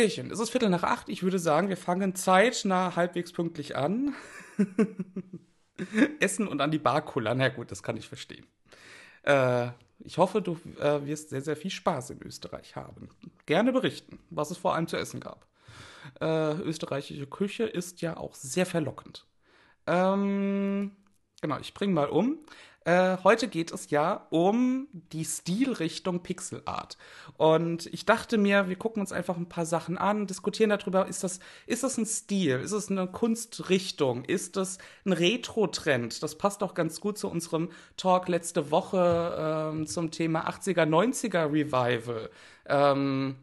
Sehr schön. Es ist Viertel nach acht. Ich würde sagen, wir fangen zeitnah halbwegs pünktlich an. Essen und an die Bar kullern. Na gut, das kann ich verstehen. Äh, ich hoffe, du äh, wirst sehr, sehr viel Spaß in Österreich haben. Gerne berichten, was es vor allem zu essen gab. Äh, österreichische Küche ist ja auch sehr verlockend. Ähm, genau, ich bringe mal um. Äh, heute geht es ja um die Stilrichtung Pixel Art. Und ich dachte mir, wir gucken uns einfach ein paar Sachen an, diskutieren darüber, ist das, ist das ein Stil? Ist es eine Kunstrichtung? Ist das ein Retro-Trend? Das passt auch ganz gut zu unserem Talk letzte Woche ähm, zum Thema 80er, 90er Revival. Ähm,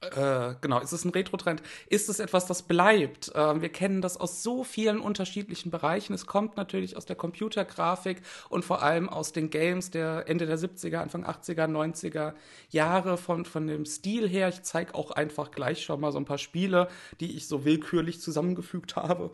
äh, genau, ist es ein Retro-Trend? Ist es etwas, das bleibt? Äh, wir kennen das aus so vielen unterschiedlichen Bereichen. Es kommt natürlich aus der Computergrafik und vor allem aus den Games der Ende der 70er, Anfang 80er, 90er Jahre von, von dem Stil her. Ich zeige auch einfach gleich schon mal so ein paar Spiele, die ich so willkürlich zusammengefügt habe.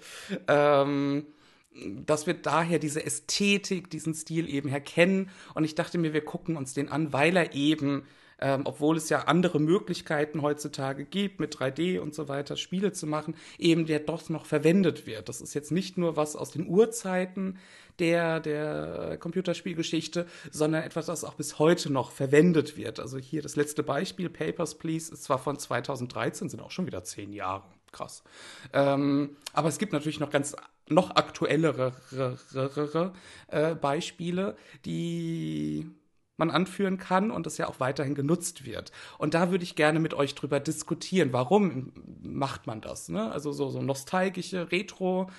Ähm, dass wir daher diese Ästhetik, diesen Stil eben herkennen. Und ich dachte mir, wir gucken uns den an, weil er eben ähm, obwohl es ja andere Möglichkeiten heutzutage gibt, mit 3D und so weiter Spiele zu machen, eben der doch noch verwendet wird. Das ist jetzt nicht nur was aus den Urzeiten der, der Computerspielgeschichte, sondern etwas, das auch bis heute noch verwendet wird. Also hier das letzte Beispiel, Papers, Please, ist zwar von 2013, sind auch schon wieder zehn Jahre. Krass. Ähm, aber es gibt natürlich noch ganz noch aktuellere äh, Beispiele, die man anführen kann und das ja auch weiterhin genutzt wird. Und da würde ich gerne mit euch drüber diskutieren. Warum macht man das? Ne? Also so, so nostalgische Retro-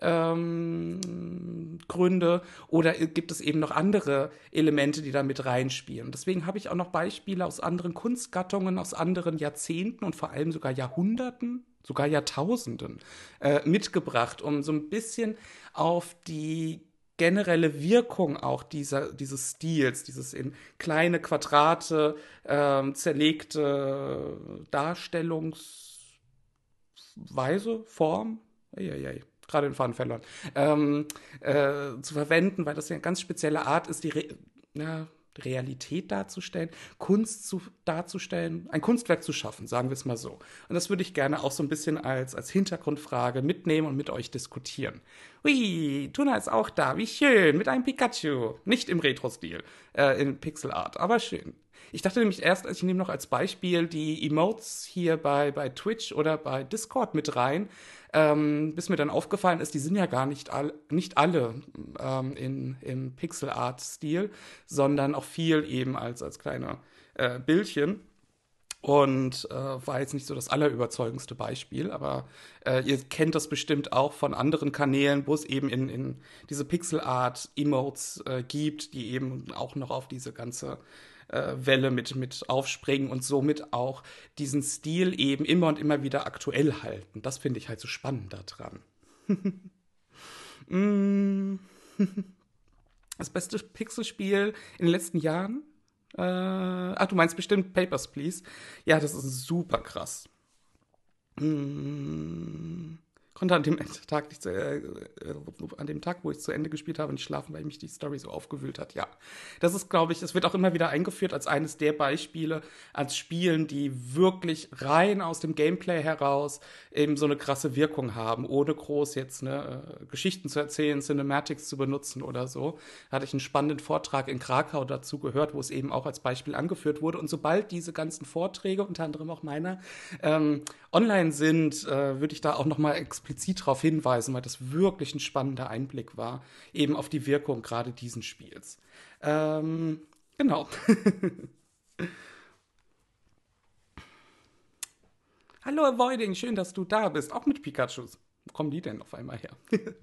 ähm, Gründe oder gibt es eben noch andere Elemente, die da mit reinspielen. Deswegen habe ich auch noch Beispiele aus anderen Kunstgattungen, aus anderen Jahrzehnten und vor allem sogar Jahrhunderten, sogar Jahrtausenden äh, mitgebracht, um so ein bisschen auf die generelle Wirkung auch dieser, dieses Stils, dieses in kleine Quadrate ähm, zerlegte Darstellungsweise, Form, eieiei, gerade den Faden verloren, ähm, äh, zu verwenden, weil das ja eine ganz spezielle Art ist, die Re ja, Realität darzustellen, Kunst zu, darzustellen, ein Kunstwerk zu schaffen, sagen wir es mal so. Und das würde ich gerne auch so ein bisschen als, als Hintergrundfrage mitnehmen und mit euch diskutieren. Ui, Tuna ist auch da, wie schön, mit einem Pikachu. Nicht im Retro-Stil, äh, in Pixel Art, aber schön. Ich dachte nämlich erst, ich nehme noch als Beispiel die Emotes hier bei, bei Twitch oder bei Discord mit rein, ähm, bis mir dann aufgefallen ist, die sind ja gar nicht, all, nicht alle ähm, in, im Pixel Art-Stil, sondern auch viel eben als, als kleine äh, Bildchen. Und äh, war jetzt nicht so das allerüberzeugendste Beispiel, aber äh, ihr kennt das bestimmt auch von anderen Kanälen, wo es eben in, in diese Pixel Art Emotes äh, gibt, die eben auch noch auf diese ganze äh, Welle mit, mit aufspringen und somit auch diesen Stil eben immer und immer wieder aktuell halten. Das finde ich halt so spannend daran. Das beste Pixelspiel in den letzten Jahren? Äh, ach, du meinst bestimmt Papers, Please. Ja, das ist super krass. Mm konnte an dem Tag nicht, äh, äh, an dem Tag, wo ich zu Ende gespielt habe, nicht schlafen, weil mich die Story so aufgewühlt hat. Ja, das ist, glaube ich, es wird auch immer wieder eingeführt als eines der Beispiele als Spielen, die wirklich rein aus dem Gameplay heraus eben so eine krasse Wirkung haben, ohne groß jetzt ne, äh, Geschichten zu erzählen, Cinematics zu benutzen oder so. Da hatte ich einen spannenden Vortrag in Krakau dazu gehört, wo es eben auch als Beispiel angeführt wurde. Und sobald diese ganzen Vorträge, unter anderem auch meiner, ähm, online sind, äh, würde ich da auch noch mal explizit explizit darauf hinweisen, weil das wirklich ein spannender Einblick war, eben auf die Wirkung gerade diesen Spiels. Ähm, genau. Hallo Avoiding, schön, dass du da bist, auch mit Pikachus. Kommen die denn auf einmal her?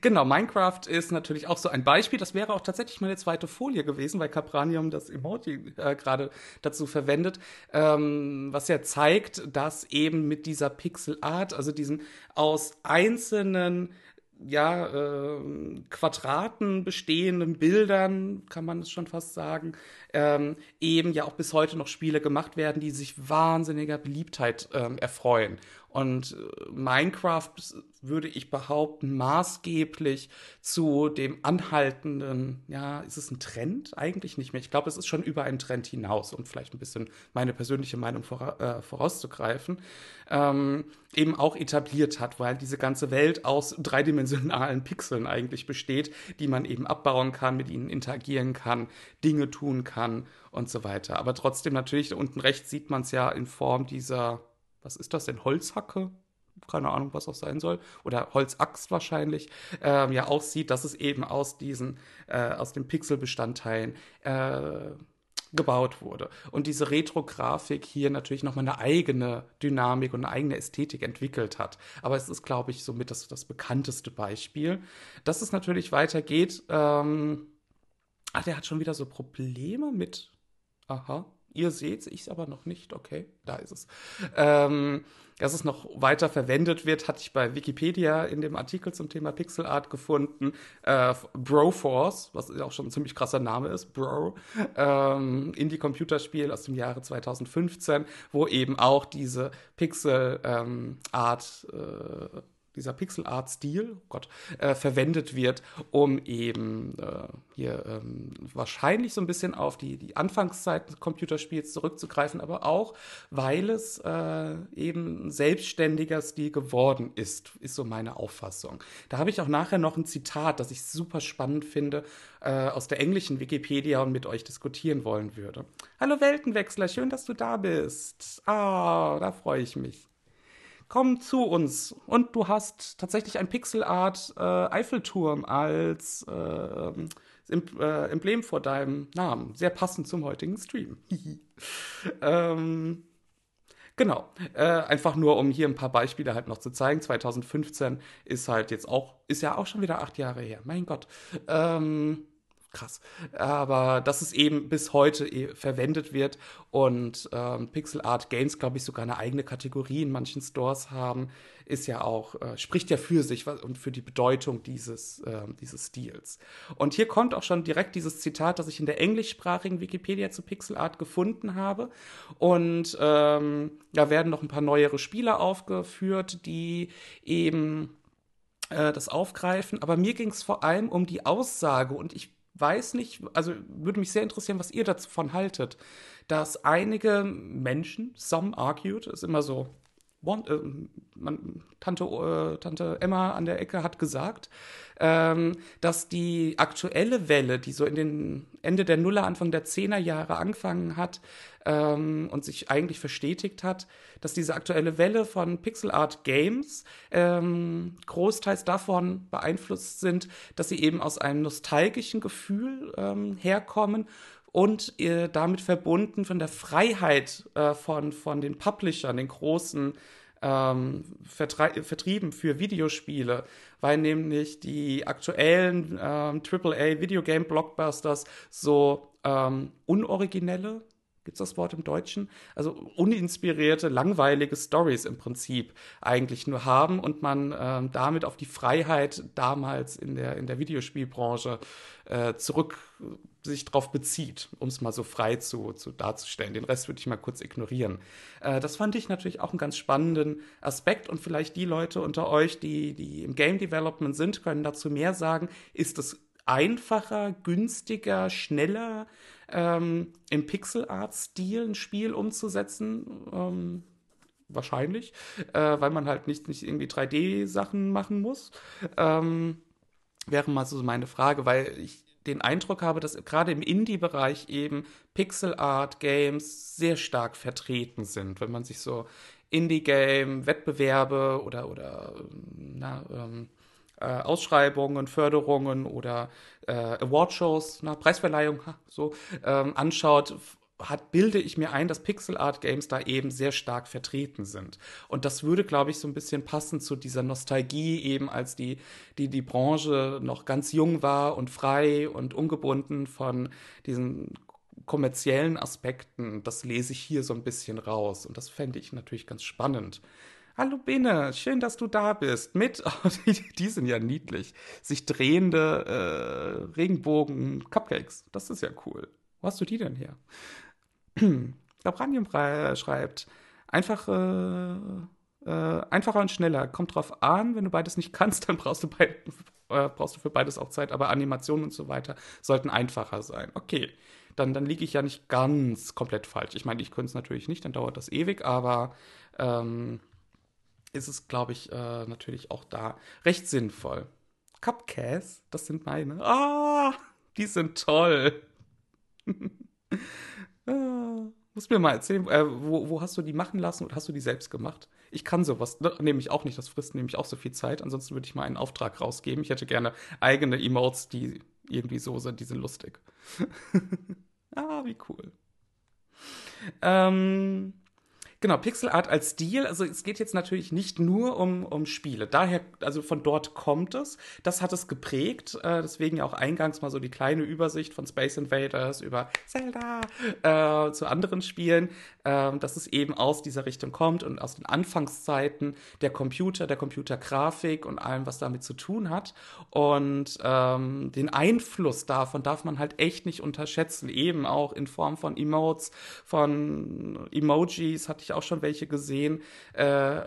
genau, Minecraft ist natürlich auch so ein Beispiel. Das wäre auch tatsächlich meine zweite Folie gewesen, weil Capranium das Emoji äh, gerade dazu verwendet, ähm, was ja zeigt, dass eben mit dieser Pixel Art, also diesen aus einzelnen ja, äh, Quadraten bestehenden Bildern, kann man es schon fast sagen, ähm, eben ja auch bis heute noch Spiele gemacht werden, die sich wahnsinniger Beliebtheit ähm, erfreuen. Und äh, Minecraft würde ich behaupten, maßgeblich zu dem anhaltenden, ja, ist es ein Trend? Eigentlich nicht mehr. Ich glaube, es ist schon über einen Trend hinaus, um vielleicht ein bisschen meine persönliche Meinung vora äh, vorauszugreifen, ähm, eben auch etabliert hat, weil diese ganze Welt aus dreidimensionalen Pixeln eigentlich besteht, die man eben abbauen kann, mit ihnen interagieren kann, Dinge tun kann und so weiter. Aber trotzdem natürlich, unten rechts sieht man es ja in Form dieser was ist das denn, Holzhacke? Keine Ahnung, was das sein soll. Oder Holzaxt wahrscheinlich, ähm, ja aussieht, dass es eben aus diesen, äh, aus den Pixelbestandteilen äh, gebaut wurde. Und diese Retro-Grafik hier natürlich nochmal eine eigene Dynamik und eine eigene Ästhetik entwickelt hat. Aber es ist, glaube ich, somit das, das bekannteste Beispiel. Dass es natürlich weitergeht, ähm, ach, der hat schon wieder so Probleme mit, aha, Ihr seht es, ich aber noch nicht. Okay, da ist es. Ähm, dass es noch weiter verwendet wird, hatte ich bei Wikipedia in dem Artikel zum Thema Pixel Art gefunden. Äh, Broforce, was auch schon ein ziemlich krasser Name ist, Bro, ähm, Indie-Computerspiel aus dem Jahre 2015, wo eben auch diese Pixel ähm, Art äh, dieser Pixel-Art-Stil, oh Gott, äh, verwendet wird, um eben äh, hier ähm, wahrscheinlich so ein bisschen auf die, die Anfangszeit des Computerspiels zurückzugreifen, aber auch, weil es äh, eben ein selbstständiger Stil geworden ist, ist so meine Auffassung. Da habe ich auch nachher noch ein Zitat, das ich super spannend finde, äh, aus der englischen Wikipedia und mit euch diskutieren wollen würde. Hallo Weltenwechsler, schön, dass du da bist. Ah, da freue ich mich komm zu uns. Und du hast tatsächlich ein Pixelart äh, Eiffelturm als äh, äh, Emblem vor deinem Namen. Sehr passend zum heutigen Stream. ähm, Genau. Äh, einfach nur, um hier ein paar Beispiele halt noch zu zeigen. 2015 ist halt jetzt auch, ist ja auch schon wieder acht Jahre her. Mein Gott. Ähm, krass. Aber dass es eben bis heute e verwendet wird und ähm, Pixel Art Games, glaube ich, sogar eine eigene Kategorie in manchen Stores haben, ist ja auch, äh, spricht ja für sich und für die Bedeutung dieses, äh, dieses Stils. Und hier kommt auch schon direkt dieses Zitat, das ich in der englischsprachigen Wikipedia zu Pixel Art gefunden habe. Und ähm, da werden noch ein paar neuere Spiele aufgeführt, die eben äh, das aufgreifen. Aber mir ging es vor allem um die Aussage und ich weiß nicht, also würde mich sehr interessieren, was ihr davon haltet, dass einige Menschen, some argued, ist immer so, one, äh, man, Tante, äh, Tante Emma an der Ecke hat gesagt, ähm, dass die aktuelle Welle, die so in den Ende der Nuller, Anfang der Zehner Jahre angefangen hat ähm, und sich eigentlich verstetigt hat, dass diese aktuelle Welle von Pixel Art Games ähm, großteils davon beeinflusst sind, dass sie eben aus einem nostalgischen Gefühl ähm, herkommen und äh, damit verbunden von der Freiheit äh, von, von den Publishern, den großen ähm, vertrieben für Videospiele, weil nämlich die aktuellen ähm, AAA Videogame Blockbusters so ähm, unoriginelle Gibt es das Wort im Deutschen? Also uninspirierte, langweilige Stories im Prinzip eigentlich nur haben und man ähm, damit auf die Freiheit damals in der, in der Videospielbranche äh, zurück sich darauf bezieht, um es mal so frei zu, zu darzustellen. Den Rest würde ich mal kurz ignorieren. Äh, das fand ich natürlich auch einen ganz spannenden Aspekt und vielleicht die Leute unter euch, die, die im Game Development sind, können dazu mehr sagen. Ist es einfacher, günstiger, schneller, ähm, im Pixel-Art-Stil ein Spiel umzusetzen. Ähm, wahrscheinlich, äh, weil man halt nicht, nicht irgendwie 3D-Sachen machen muss. Ähm, wäre mal so meine Frage, weil ich den Eindruck habe, dass gerade im Indie-Bereich eben Pixel-Art-Games sehr stark vertreten sind. Wenn man sich so Indie-Game-Wettbewerbe oder, oder na, ähm, äh, Ausschreibungen, Förderungen oder äh, Awardshows, na, Preisverleihung, so ähm, anschaut, hat, bilde ich mir ein, dass Pixel Art Games da eben sehr stark vertreten sind. Und das würde, glaube ich, so ein bisschen passen zu dieser Nostalgie eben, als die, die, die Branche noch ganz jung war und frei und ungebunden von diesen kommerziellen Aspekten. Das lese ich hier so ein bisschen raus. Und das fände ich natürlich ganz spannend. Hallo Bene, schön, dass du da bist. Mit, oh, die, die, sind ja niedlich, sich drehende äh, Regenbogen-Cupcakes. Das ist ja cool. Wo hast du die denn her? Labranium schreibt, einfach, äh, äh, einfacher und schneller. Kommt drauf an, wenn du beides nicht kannst, dann brauchst du, beid, äh, brauchst du für beides auch Zeit, aber Animationen und so weiter sollten einfacher sein. Okay, dann, dann liege ich ja nicht ganz komplett falsch. Ich meine, ich könnte es natürlich nicht, dann dauert das ewig, aber ähm, ist es, glaube ich, äh, natürlich auch da recht sinnvoll. Cupcakes, das sind meine. Ah, die sind toll. ah, musst mir mal erzählen, äh, wo, wo, hast du die machen lassen oder hast du die selbst gemacht? Ich kann sowas ne, nämlich auch nicht. Das frisst nämlich auch so viel Zeit. Ansonsten würde ich mal einen Auftrag rausgeben. Ich hätte gerne eigene Emotes, die irgendwie so sind, die sind lustig. ah, wie cool. Ähm, Genau, Pixel Art als Stil. Also es geht jetzt natürlich nicht nur um, um Spiele. Daher, also von dort kommt es. Das hat es geprägt. Äh, deswegen ja auch eingangs mal so die kleine Übersicht von Space Invaders über Zelda äh, zu anderen Spielen, dass es eben aus dieser Richtung kommt und aus den Anfangszeiten der Computer, der Computergrafik und allem, was damit zu tun hat. Und ähm, den Einfluss davon darf man halt echt nicht unterschätzen. Eben auch in Form von Emotes, von Emojis hatte ich ich auch schon welche gesehen, äh,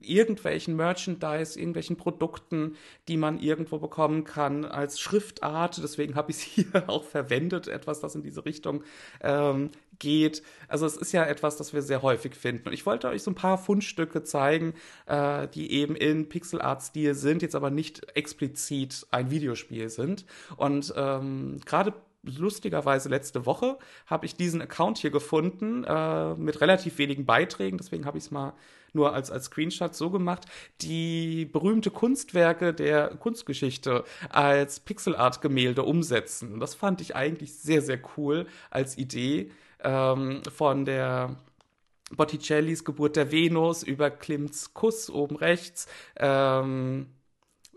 irgendwelchen Merchandise, irgendwelchen Produkten, die man irgendwo bekommen kann als Schriftart. Deswegen habe ich es hier auch verwendet, etwas, das in diese Richtung ähm, geht. Also es ist ja etwas, das wir sehr häufig finden. Und ich wollte euch so ein paar Fundstücke zeigen, äh, die eben in Pixel-Art-Stil sind, jetzt aber nicht explizit ein Videospiel sind. Und ähm, gerade lustigerweise letzte Woche habe ich diesen Account hier gefunden äh, mit relativ wenigen Beiträgen. Deswegen habe ich es mal nur als, als Screenshot so gemacht. Die berühmte Kunstwerke der Kunstgeschichte als Pixelart-Gemälde umsetzen. Das fand ich eigentlich sehr, sehr cool als Idee ähm, von der Botticellis Geburt der Venus über Klimts Kuss oben rechts. Ähm,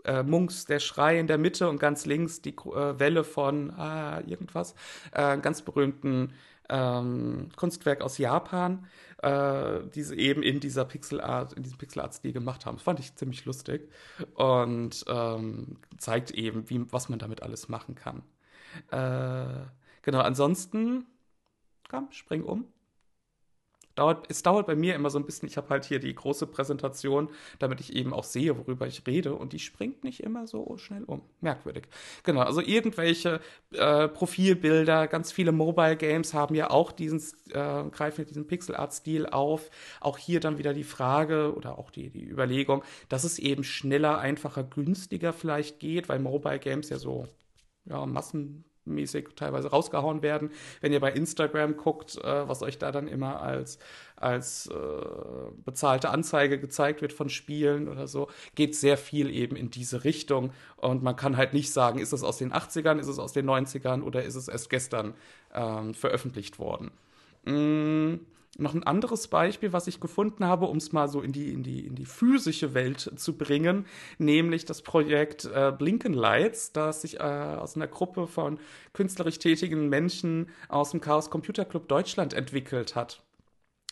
äh, Munks Der Schrei in der Mitte und ganz links die äh, Welle von ah, irgendwas, äh, ganz berühmten ähm, Kunstwerk aus Japan, äh, die sie eben in dieser Pixelart, in diesem Pixelart-Stil gemacht haben. Das fand ich ziemlich lustig und ähm, zeigt eben, wie, was man damit alles machen kann. Äh, genau, ansonsten, komm, spring um dauert, es dauert bei mir immer so ein bisschen, ich habe halt hier die große Präsentation, damit ich eben auch sehe, worüber ich rede und die springt nicht immer so schnell um. Merkwürdig. Genau, also irgendwelche äh, Profilbilder, ganz viele Mobile Games haben ja auch diesen, äh, greifen diesen Pixel Art Stil auf. Auch hier dann wieder die Frage oder auch die, die Überlegung, dass es eben schneller, einfacher, günstiger vielleicht geht, weil Mobile Games ja so ja, Massen mäßig teilweise rausgehauen werden. Wenn ihr bei Instagram guckt, äh, was euch da dann immer als, als äh, bezahlte Anzeige gezeigt wird von Spielen oder so, geht sehr viel eben in diese Richtung. Und man kann halt nicht sagen, ist es aus den 80ern, ist es aus den 90ern oder ist es erst gestern ähm, veröffentlicht worden. Mm noch ein anderes Beispiel, was ich gefunden habe, um es mal so in die, in, die, in die physische Welt zu bringen, nämlich das Projekt äh, Blinken Lights, das sich äh, aus einer Gruppe von künstlerisch tätigen Menschen aus dem Chaos Computer Club Deutschland entwickelt hat.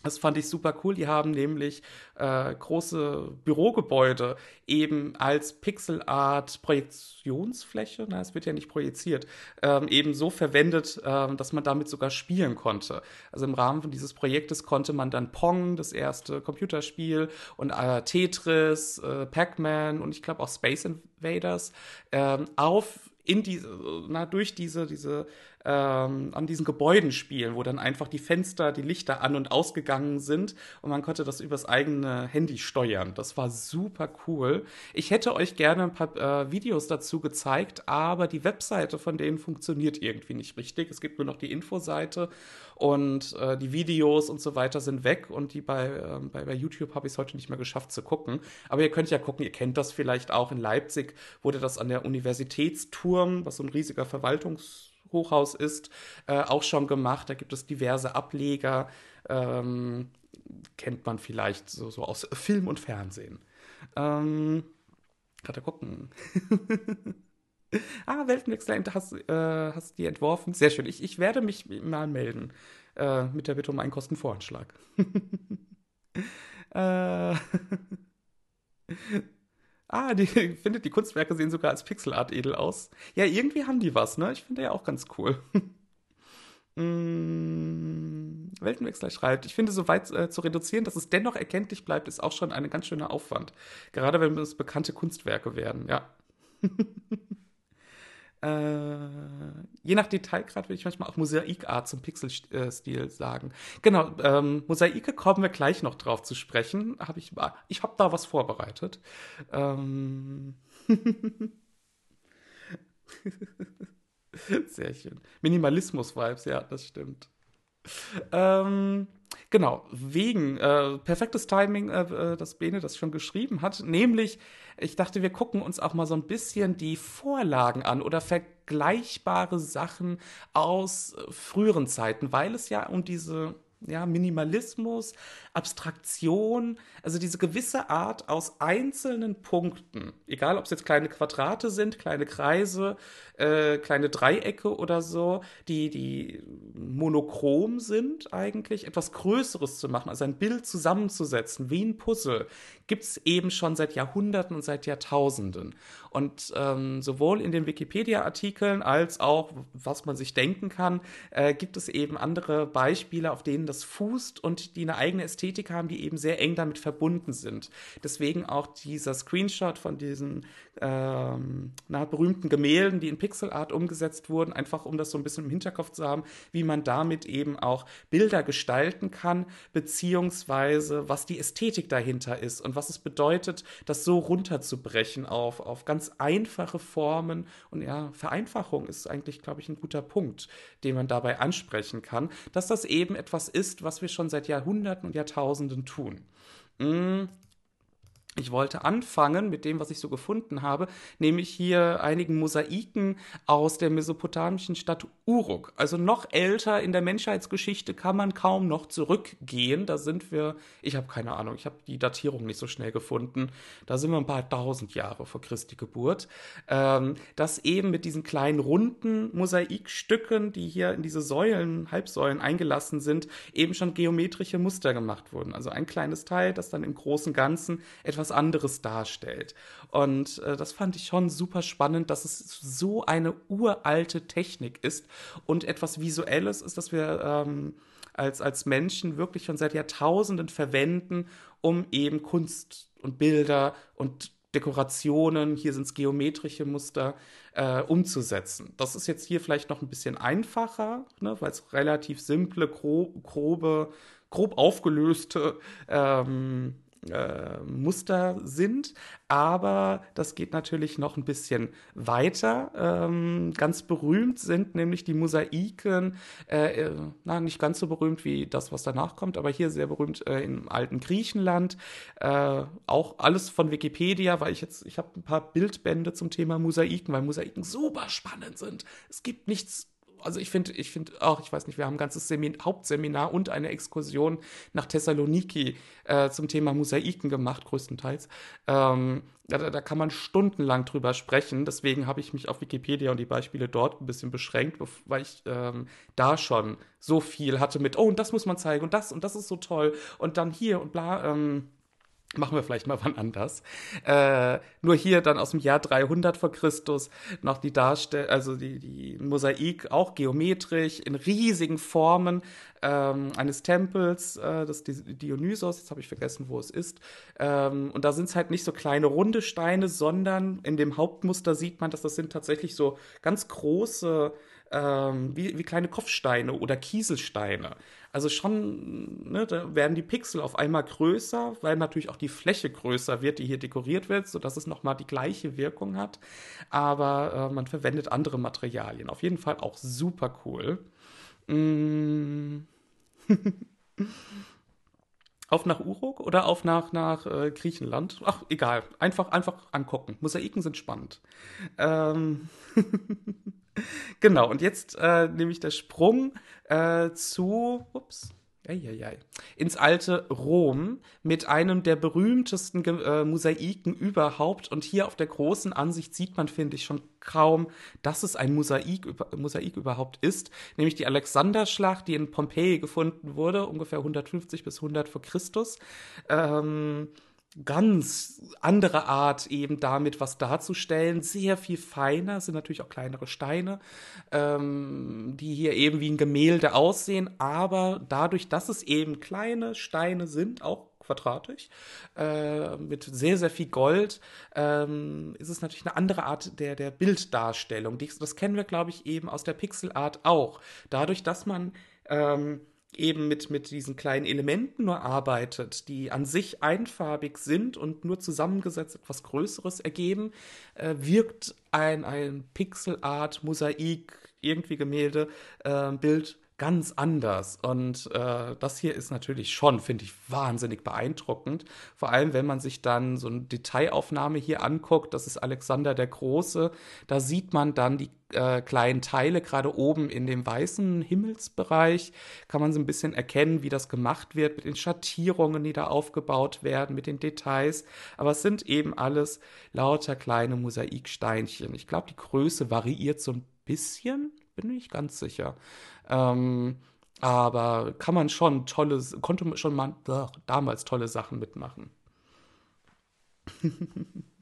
Das fand ich super cool. Die haben nämlich äh, große Bürogebäude eben als Pixelart Projektionsfläche, na, es wird ja nicht projiziert, ähm, eben so verwendet, ähm, dass man damit sogar spielen konnte. Also im Rahmen dieses Projektes konnte man dann Pong, das erste Computerspiel, und äh, Tetris, äh, Pac-Man und ich glaube auch Space Invaders ähm, auf in diese, na, durch diese, diese ähm, an diesen Gebäuden spielen, wo dann einfach die Fenster, die Lichter an und ausgegangen sind und man konnte das übers eigene Handy steuern. Das war super cool. Ich hätte euch gerne ein paar äh, Videos dazu gezeigt, aber die Webseite von denen funktioniert irgendwie nicht richtig. Es gibt nur noch die Infoseite und äh, die Videos und so weiter sind weg und die bei, äh, bei, bei YouTube habe ich es heute nicht mehr geschafft zu gucken. Aber ihr könnt ja gucken, ihr kennt das vielleicht auch. In Leipzig wurde das an der Universitätsturm, was so ein riesiger Verwaltungs Hochhaus ist, äh, auch schon gemacht. Da gibt es diverse Ableger. Ähm, kennt man vielleicht so, so, aus Film und Fernsehen. Ähm, gerade gucken. ah, Weltenwechsler, hast, äh, hast die entworfen. Sehr schön. Ich, ich werde mich mal melden. Äh, mit der Bitte um einen Kostenvoranschlag. äh, Ah, die findet die Kunstwerke sehen sogar als Pixelart edel aus. Ja, irgendwie haben die was, ne? Ich finde ja auch ganz cool. Mm, Weltenwechsler schreibt, ich finde, so weit äh, zu reduzieren, dass es dennoch erkenntlich bleibt, ist auch schon ein ganz schöner Aufwand. Gerade wenn es bekannte Kunstwerke werden, ja. äh, je nach Detailgrad würde ich manchmal auch Mosaikart zum Pixelstil sagen. Genau, ähm, Mosaike kommen wir gleich noch drauf zu sprechen. Hab ich ich habe da was vorbereitet. Ähm Sehr schön. Minimalismus-Vibes, ja, das stimmt. Ähm, genau, wegen äh, perfektes Timing, äh, äh, das Bene das schon geschrieben hat, nämlich, ich dachte, wir gucken uns auch mal so ein bisschen die Vorlagen an oder vergleichbare Sachen aus früheren Zeiten, weil es ja um diese ja, Minimalismus, Abstraktion, also diese gewisse Art aus einzelnen Punkten, egal ob es jetzt kleine Quadrate sind, kleine Kreise, äh, kleine Dreiecke oder so, die, die monochrom sind eigentlich, etwas Größeres zu machen, also ein Bild zusammenzusetzen, wie ein Puzzle, gibt es eben schon seit Jahrhunderten und seit Jahrtausenden. Und ähm, sowohl in den Wikipedia-Artikeln als auch, was man sich denken kann, äh, gibt es eben andere Beispiele, auf denen das fußt und die eine eigene Ästhetik haben, die eben sehr eng damit verbunden sind. Deswegen auch dieser Screenshot von diesen ähm, na, berühmten Gemälden, die in Pixelart umgesetzt wurden, einfach um das so ein bisschen im Hinterkopf zu haben, wie man damit eben auch Bilder gestalten kann, beziehungsweise was die Ästhetik dahinter ist und was es bedeutet, das so runterzubrechen auf, auf ganz einfache Formen. Und ja, Vereinfachung ist eigentlich, glaube ich, ein guter Punkt, den man dabei ansprechen kann, dass das eben etwas ist, was wir schon seit Jahrhunderten und Jahrtausenden tun. Mm, ich wollte anfangen mit dem, was ich so gefunden habe, nämlich hier einigen Mosaiken aus der mesopotamischen Stadt Uruk. Also noch älter in der Menschheitsgeschichte kann man kaum noch zurückgehen. Da sind wir, ich habe keine Ahnung, ich habe die Datierung nicht so schnell gefunden. Da sind wir ein paar tausend Jahre vor Christi Geburt. Ähm, das eben mit diesen kleinen runden Mosaikstücken, die hier in diese Säulen, Halbsäulen eingelassen sind, eben schon geometrische Muster gemacht wurden. Also ein kleines Teil, das dann im großen Ganzen etwas etwas anderes darstellt. Und äh, das fand ich schon super spannend, dass es so eine uralte Technik ist und etwas Visuelles ist, das wir ähm, als, als Menschen wirklich schon seit Jahrtausenden verwenden, um eben Kunst und Bilder und Dekorationen, hier sind es geometrische Muster, äh, umzusetzen. Das ist jetzt hier vielleicht noch ein bisschen einfacher, ne, weil es relativ simple, grob, grobe, grob aufgelöste ähm, äh, Muster sind. Aber das geht natürlich noch ein bisschen weiter. Ähm, ganz berühmt sind nämlich die Mosaiken, äh, äh, na, nicht ganz so berühmt wie das, was danach kommt, aber hier sehr berühmt äh, im alten Griechenland. Äh, auch alles von Wikipedia, weil ich jetzt, ich habe ein paar Bildbände zum Thema Mosaiken, weil Mosaiken super spannend sind. Es gibt nichts also ich finde, ich finde auch, ich weiß nicht, wir haben ein ganzes Semin Hauptseminar und eine Exkursion nach Thessaloniki äh, zum Thema Mosaiken gemacht, größtenteils. Ähm, da, da, kann man stundenlang drüber sprechen. Deswegen habe ich mich auf Wikipedia und die Beispiele dort ein bisschen beschränkt, weil ich ähm, da schon so viel hatte mit, oh, und das muss man zeigen und das und das ist so toll und dann hier und bla. Ähm, Machen wir vielleicht mal wann anders. Äh, nur hier dann aus dem Jahr 300 vor Christus noch die Darstellung, also die, die Mosaik auch geometrisch in riesigen Formen ähm, eines Tempels, äh, des Dionysos, jetzt habe ich vergessen, wo es ist. Ähm, und da sind es halt nicht so kleine runde Steine, sondern in dem Hauptmuster sieht man, dass das sind tatsächlich so ganz große ähm, wie, wie kleine Kopfsteine oder Kieselsteine. Also schon, ne, da werden die Pixel auf einmal größer, weil natürlich auch die Fläche größer wird, die hier dekoriert wird, sodass es nochmal die gleiche Wirkung hat. Aber äh, man verwendet andere Materialien. Auf jeden Fall auch super cool. Mm. auf nach Uruk oder auf nach, nach äh, Griechenland? Ach, egal. Einfach, einfach angucken. Mosaiken sind spannend. Ähm genau, und jetzt äh, nehme ich der Sprung äh, zu, ups, Eieiei. ins alte Rom mit einem der berühmtesten äh, Mosaiken überhaupt. Und hier auf der großen Ansicht sieht man, finde ich, schon kaum, dass es ein Mosaik, Mosaik überhaupt ist. Nämlich die Alexanderschlacht, die in Pompeji gefunden wurde, ungefähr 150 bis 100 vor Christus. Ähm, ganz andere Art, eben damit was darzustellen. Sehr viel feiner, sind natürlich auch kleinere Steine, ähm, die hier eben wie ein Gemälde aussehen, aber dadurch, dass es eben kleine Steine sind, auch quadratisch, äh, mit sehr, sehr viel Gold, ähm, ist es natürlich eine andere Art der, der Bilddarstellung. Das kennen wir, glaube ich, eben aus der Pixelart auch. Dadurch, dass man ähm, eben mit, mit diesen kleinen Elementen nur arbeitet, die an sich einfarbig sind und nur zusammengesetzt etwas Größeres ergeben, äh, wirkt ein, ein Pixelart, Mosaik, irgendwie Gemälde, äh, Bild ganz anders. Und äh, das hier ist natürlich schon, finde ich, wahnsinnig beeindruckend. Vor allem, wenn man sich dann so eine Detailaufnahme hier anguckt, das ist Alexander der Große, da sieht man dann die äh, kleinen Teile, gerade oben in dem weißen Himmelsbereich, kann man so ein bisschen erkennen, wie das gemacht wird, mit den Schattierungen, die da aufgebaut werden, mit den Details. Aber es sind eben alles lauter kleine Mosaiksteinchen. Ich glaube, die Größe variiert so ein bisschen, bin ich ganz sicher. Ähm, aber kann man schon tolle, konnte schon mal ugh, damals tolle Sachen mitmachen.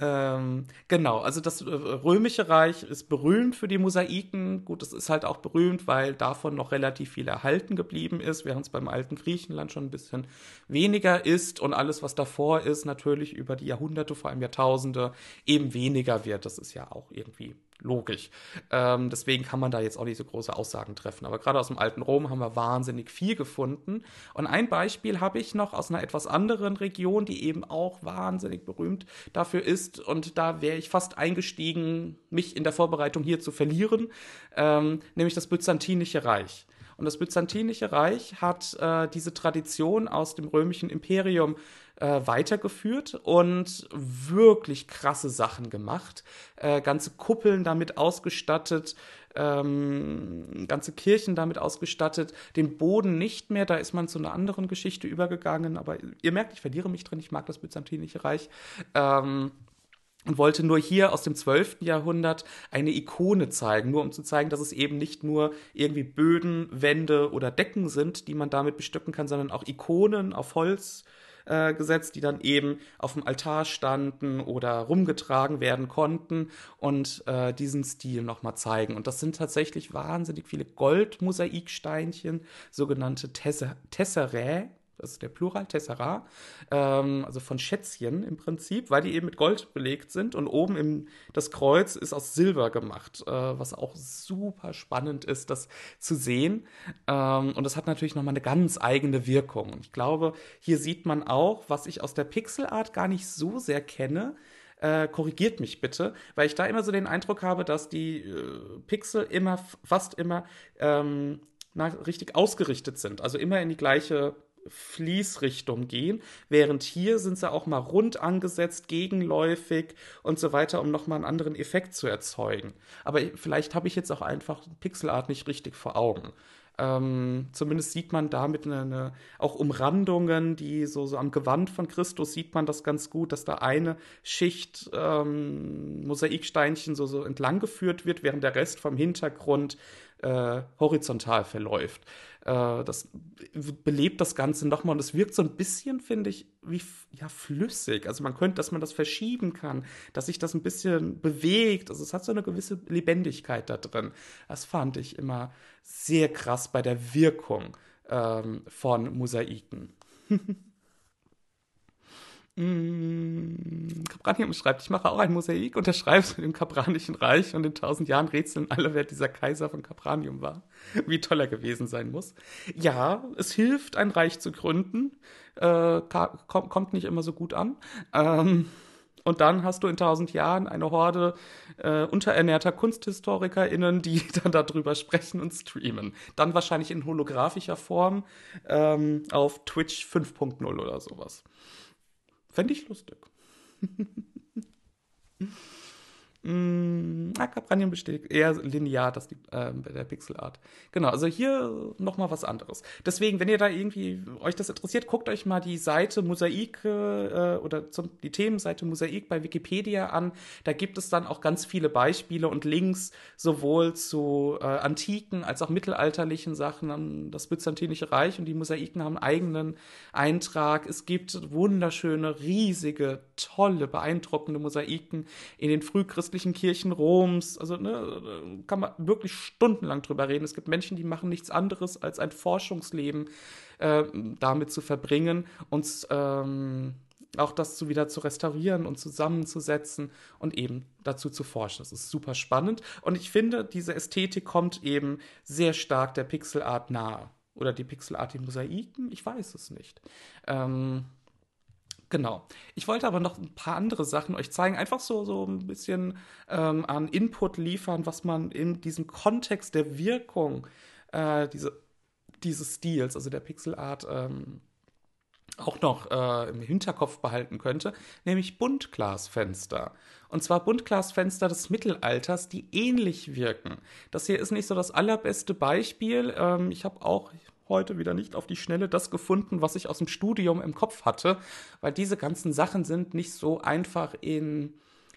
Ähm, genau, also das äh, Römische Reich ist berühmt für die Mosaiken. Gut, es ist halt auch berühmt, weil davon noch relativ viel erhalten geblieben ist, während es beim alten Griechenland schon ein bisschen weniger ist und alles, was davor ist, natürlich über die Jahrhunderte, vor allem Jahrtausende, eben weniger wird. Das ist ja auch irgendwie logisch. Ähm, deswegen kann man da jetzt auch nicht so große Aussagen treffen. Aber gerade aus dem alten Rom haben wir wahnsinnig viel gefunden. Und ein Beispiel habe ich noch aus einer etwas anderen Region, die eben auch wahnsinnig berühmt dafür ist. Und da wäre ich fast eingestiegen, mich in der Vorbereitung hier zu verlieren, ähm, nämlich das Byzantinische Reich. Und das Byzantinische Reich hat äh, diese Tradition aus dem römischen Imperium äh, weitergeführt und wirklich krasse Sachen gemacht. Äh, ganze Kuppeln damit ausgestattet, ähm, ganze Kirchen damit ausgestattet, den Boden nicht mehr, da ist man zu einer anderen Geschichte übergegangen, aber ihr merkt, ich verliere mich drin, ich mag das Byzantinische Reich. Ähm, und wollte nur hier aus dem 12. Jahrhundert eine Ikone zeigen, nur um zu zeigen, dass es eben nicht nur irgendwie Böden, Wände oder Decken sind, die man damit bestücken kann, sondern auch Ikonen auf Holz äh, gesetzt, die dann eben auf dem Altar standen oder rumgetragen werden konnten und äh, diesen Stil nochmal zeigen. Und das sind tatsächlich wahnsinnig viele Goldmosaiksteinchen, sogenannte Tesserae das ist der Plural, Tessera, ähm, also von Schätzchen im Prinzip, weil die eben mit Gold belegt sind und oben im, das Kreuz ist aus Silber gemacht, äh, was auch super spannend ist, das zu sehen. Ähm, und das hat natürlich nochmal eine ganz eigene Wirkung. Und ich glaube, hier sieht man auch, was ich aus der Pixelart gar nicht so sehr kenne, äh, korrigiert mich bitte, weil ich da immer so den Eindruck habe, dass die äh, Pixel immer, fast immer ähm, na, richtig ausgerichtet sind, also immer in die gleiche Fließrichtung gehen, während hier sind sie auch mal rund angesetzt, gegenläufig und so weiter, um nochmal einen anderen Effekt zu erzeugen. Aber vielleicht habe ich jetzt auch einfach Pixelart nicht richtig vor Augen. Ähm, zumindest sieht man damit eine, auch Umrandungen, die so, so am Gewand von Christus sieht man das ganz gut, dass da eine Schicht ähm, Mosaiksteinchen so, so entlang geführt wird, während der Rest vom Hintergrund äh, horizontal verläuft. Äh, das belebt das Ganze nochmal und es wirkt so ein bisschen, finde ich, wie ja, flüssig. Also man könnte, dass man das verschieben kann, dass sich das ein bisschen bewegt. Also es hat so eine gewisse Lebendigkeit da drin. Das fand ich immer sehr krass bei der Wirkung ähm, von Mosaiken. Mm, Capranium schreibt, ich mache auch ein Mosaik und er schreibt im Kapranischen Reich und in tausend Jahren rätseln alle, wer dieser Kaiser von Capranium war. Wie toll er gewesen sein muss. Ja, es hilft, ein Reich zu gründen. Äh, kommt nicht immer so gut an. Ähm, und dann hast du in tausend Jahren eine Horde äh, unterernährter KunsthistorikerInnen, die dann darüber sprechen und streamen. Dann wahrscheinlich in holographischer Form ähm, auf Twitch 5.0 oder sowas. Fände ich lustig. Mm, ah, Cabranien bestätigt eher linear, das die, äh, der Pixelart. Genau, also hier noch mal was anderes. Deswegen, wenn ihr da irgendwie euch das interessiert, guckt euch mal die Seite Mosaik äh, oder zum, die Themenseite Mosaik bei Wikipedia an. Da gibt es dann auch ganz viele Beispiele und Links sowohl zu äh, antiken als auch mittelalterlichen Sachen. Das Byzantinische Reich und die Mosaiken haben einen eigenen Eintrag. Es gibt wunderschöne, riesige, tolle, beeindruckende Mosaiken in den frühchristlichen christlichen Kirchen Roms. Also ne, kann man wirklich stundenlang drüber reden. Es gibt Menschen, die machen nichts anderes, als ein Forschungsleben äh, damit zu verbringen und ähm, auch das zu wieder zu restaurieren und zusammenzusetzen und eben dazu zu forschen. Das ist super spannend. Und ich finde, diese Ästhetik kommt eben sehr stark der Pixelart nahe. Oder die Pixelart, die Mosaiken? Ich weiß es nicht. Ähm, Genau. Ich wollte aber noch ein paar andere Sachen euch zeigen, einfach so, so ein bisschen ähm, an Input liefern, was man in diesem Kontext der Wirkung äh, diese, dieses Stils, also der Pixelart, ähm, auch noch äh, im Hinterkopf behalten könnte, nämlich Buntglasfenster. Und zwar Buntglasfenster des Mittelalters, die ähnlich wirken. Das hier ist nicht so das allerbeste Beispiel. Ähm, ich habe auch heute wieder nicht auf die Schnelle das gefunden, was ich aus dem Studium im Kopf hatte, weil diese ganzen Sachen sind nicht so einfach in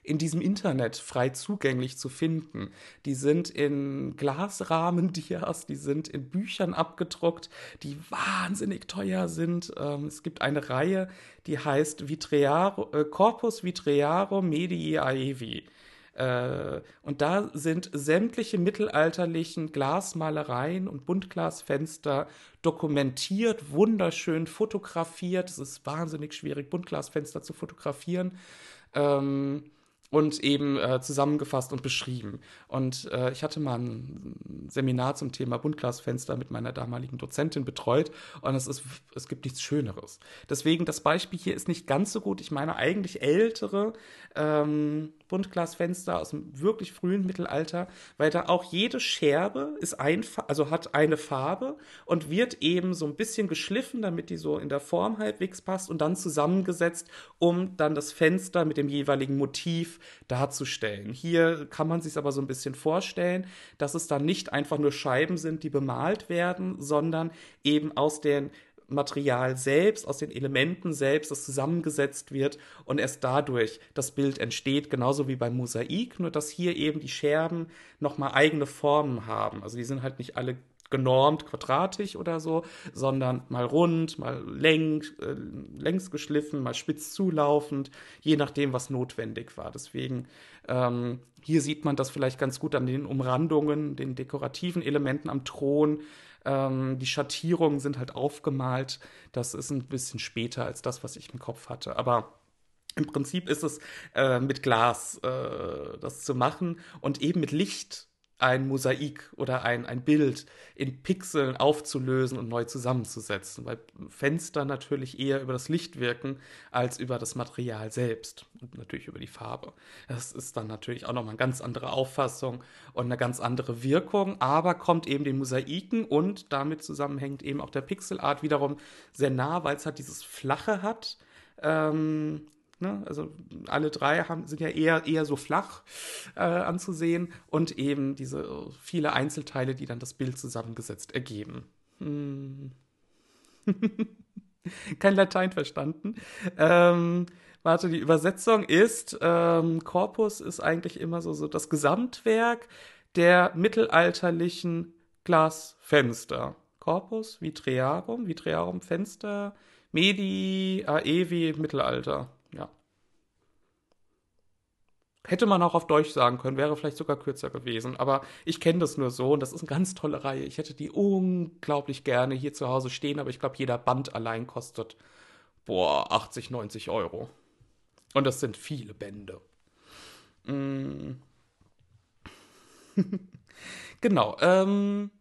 in diesem Internet frei zugänglich zu finden. Die sind in Glasrahmen-Dias, die sind in Büchern abgedruckt, die wahnsinnig teuer sind. Ähm, es gibt eine Reihe, die heißt Vitrearo, äh, Corpus Vitrearo Medii Aevi. Äh, und da sind sämtliche mittelalterlichen Glasmalereien und Buntglasfenster dokumentiert, wunderschön fotografiert. Es ist wahnsinnig schwierig, Buntglasfenster zu fotografieren. Ähm, und eben äh, zusammengefasst und beschrieben. Und äh, ich hatte mal ein Seminar zum Thema Buntglasfenster mit meiner damaligen Dozentin betreut und es ist, es gibt nichts Schöneres. Deswegen, das Beispiel hier ist nicht ganz so gut. Ich meine eigentlich ältere ähm, Buntglasfenster aus dem wirklich frühen Mittelalter, weil da auch jede Scherbe ist einfach, also hat eine Farbe und wird eben so ein bisschen geschliffen, damit die so in der Form halbwegs passt und dann zusammengesetzt, um dann das Fenster mit dem jeweiligen Motiv darzustellen. Hier kann man sich aber so ein bisschen vorstellen, dass es dann nicht einfach nur Scheiben sind, die bemalt werden, sondern eben aus den Material selbst, aus den Elementen selbst, das zusammengesetzt wird und erst dadurch das Bild entsteht, genauso wie beim Mosaik, nur dass hier eben die Scherben nochmal eigene Formen haben. Also die sind halt nicht alle genormt quadratisch oder so, sondern mal rund, mal läng, äh, längs geschliffen, mal spitz zulaufend, je nachdem, was notwendig war. Deswegen ähm, hier sieht man das vielleicht ganz gut an den Umrandungen, den dekorativen Elementen am Thron, ähm, die Schattierungen sind halt aufgemalt. Das ist ein bisschen später als das, was ich im Kopf hatte. Aber im Prinzip ist es äh, mit Glas äh, das zu machen und eben mit Licht ein Mosaik oder ein, ein Bild in Pixeln aufzulösen und neu zusammenzusetzen, weil Fenster natürlich eher über das Licht wirken als über das Material selbst und natürlich über die Farbe. Das ist dann natürlich auch nochmal eine ganz andere Auffassung und eine ganz andere Wirkung, aber kommt eben den Mosaiken und damit zusammenhängt eben auch der Pixelart wiederum sehr nah, weil es halt dieses Flache hat. Ähm, Ne? Also alle drei haben, sind ja eher, eher so flach äh, anzusehen und eben diese viele Einzelteile, die dann das Bild zusammengesetzt ergeben. Hm. Kein Latein verstanden. Ähm, warte, die Übersetzung ist, ähm, Corpus ist eigentlich immer so, so das Gesamtwerk der mittelalterlichen Glasfenster. Corpus, Vitrearum, Vitrearum Fenster, Medi, Aevi, Mittelalter. Hätte man auch auf Deutsch sagen können, wäre vielleicht sogar kürzer gewesen. Aber ich kenne das nur so und das ist eine ganz tolle Reihe. Ich hätte die unglaublich gerne hier zu Hause stehen, aber ich glaube, jeder Band allein kostet, boah, 80, 90 Euro. Und das sind viele Bände. Mm. genau. Ähm,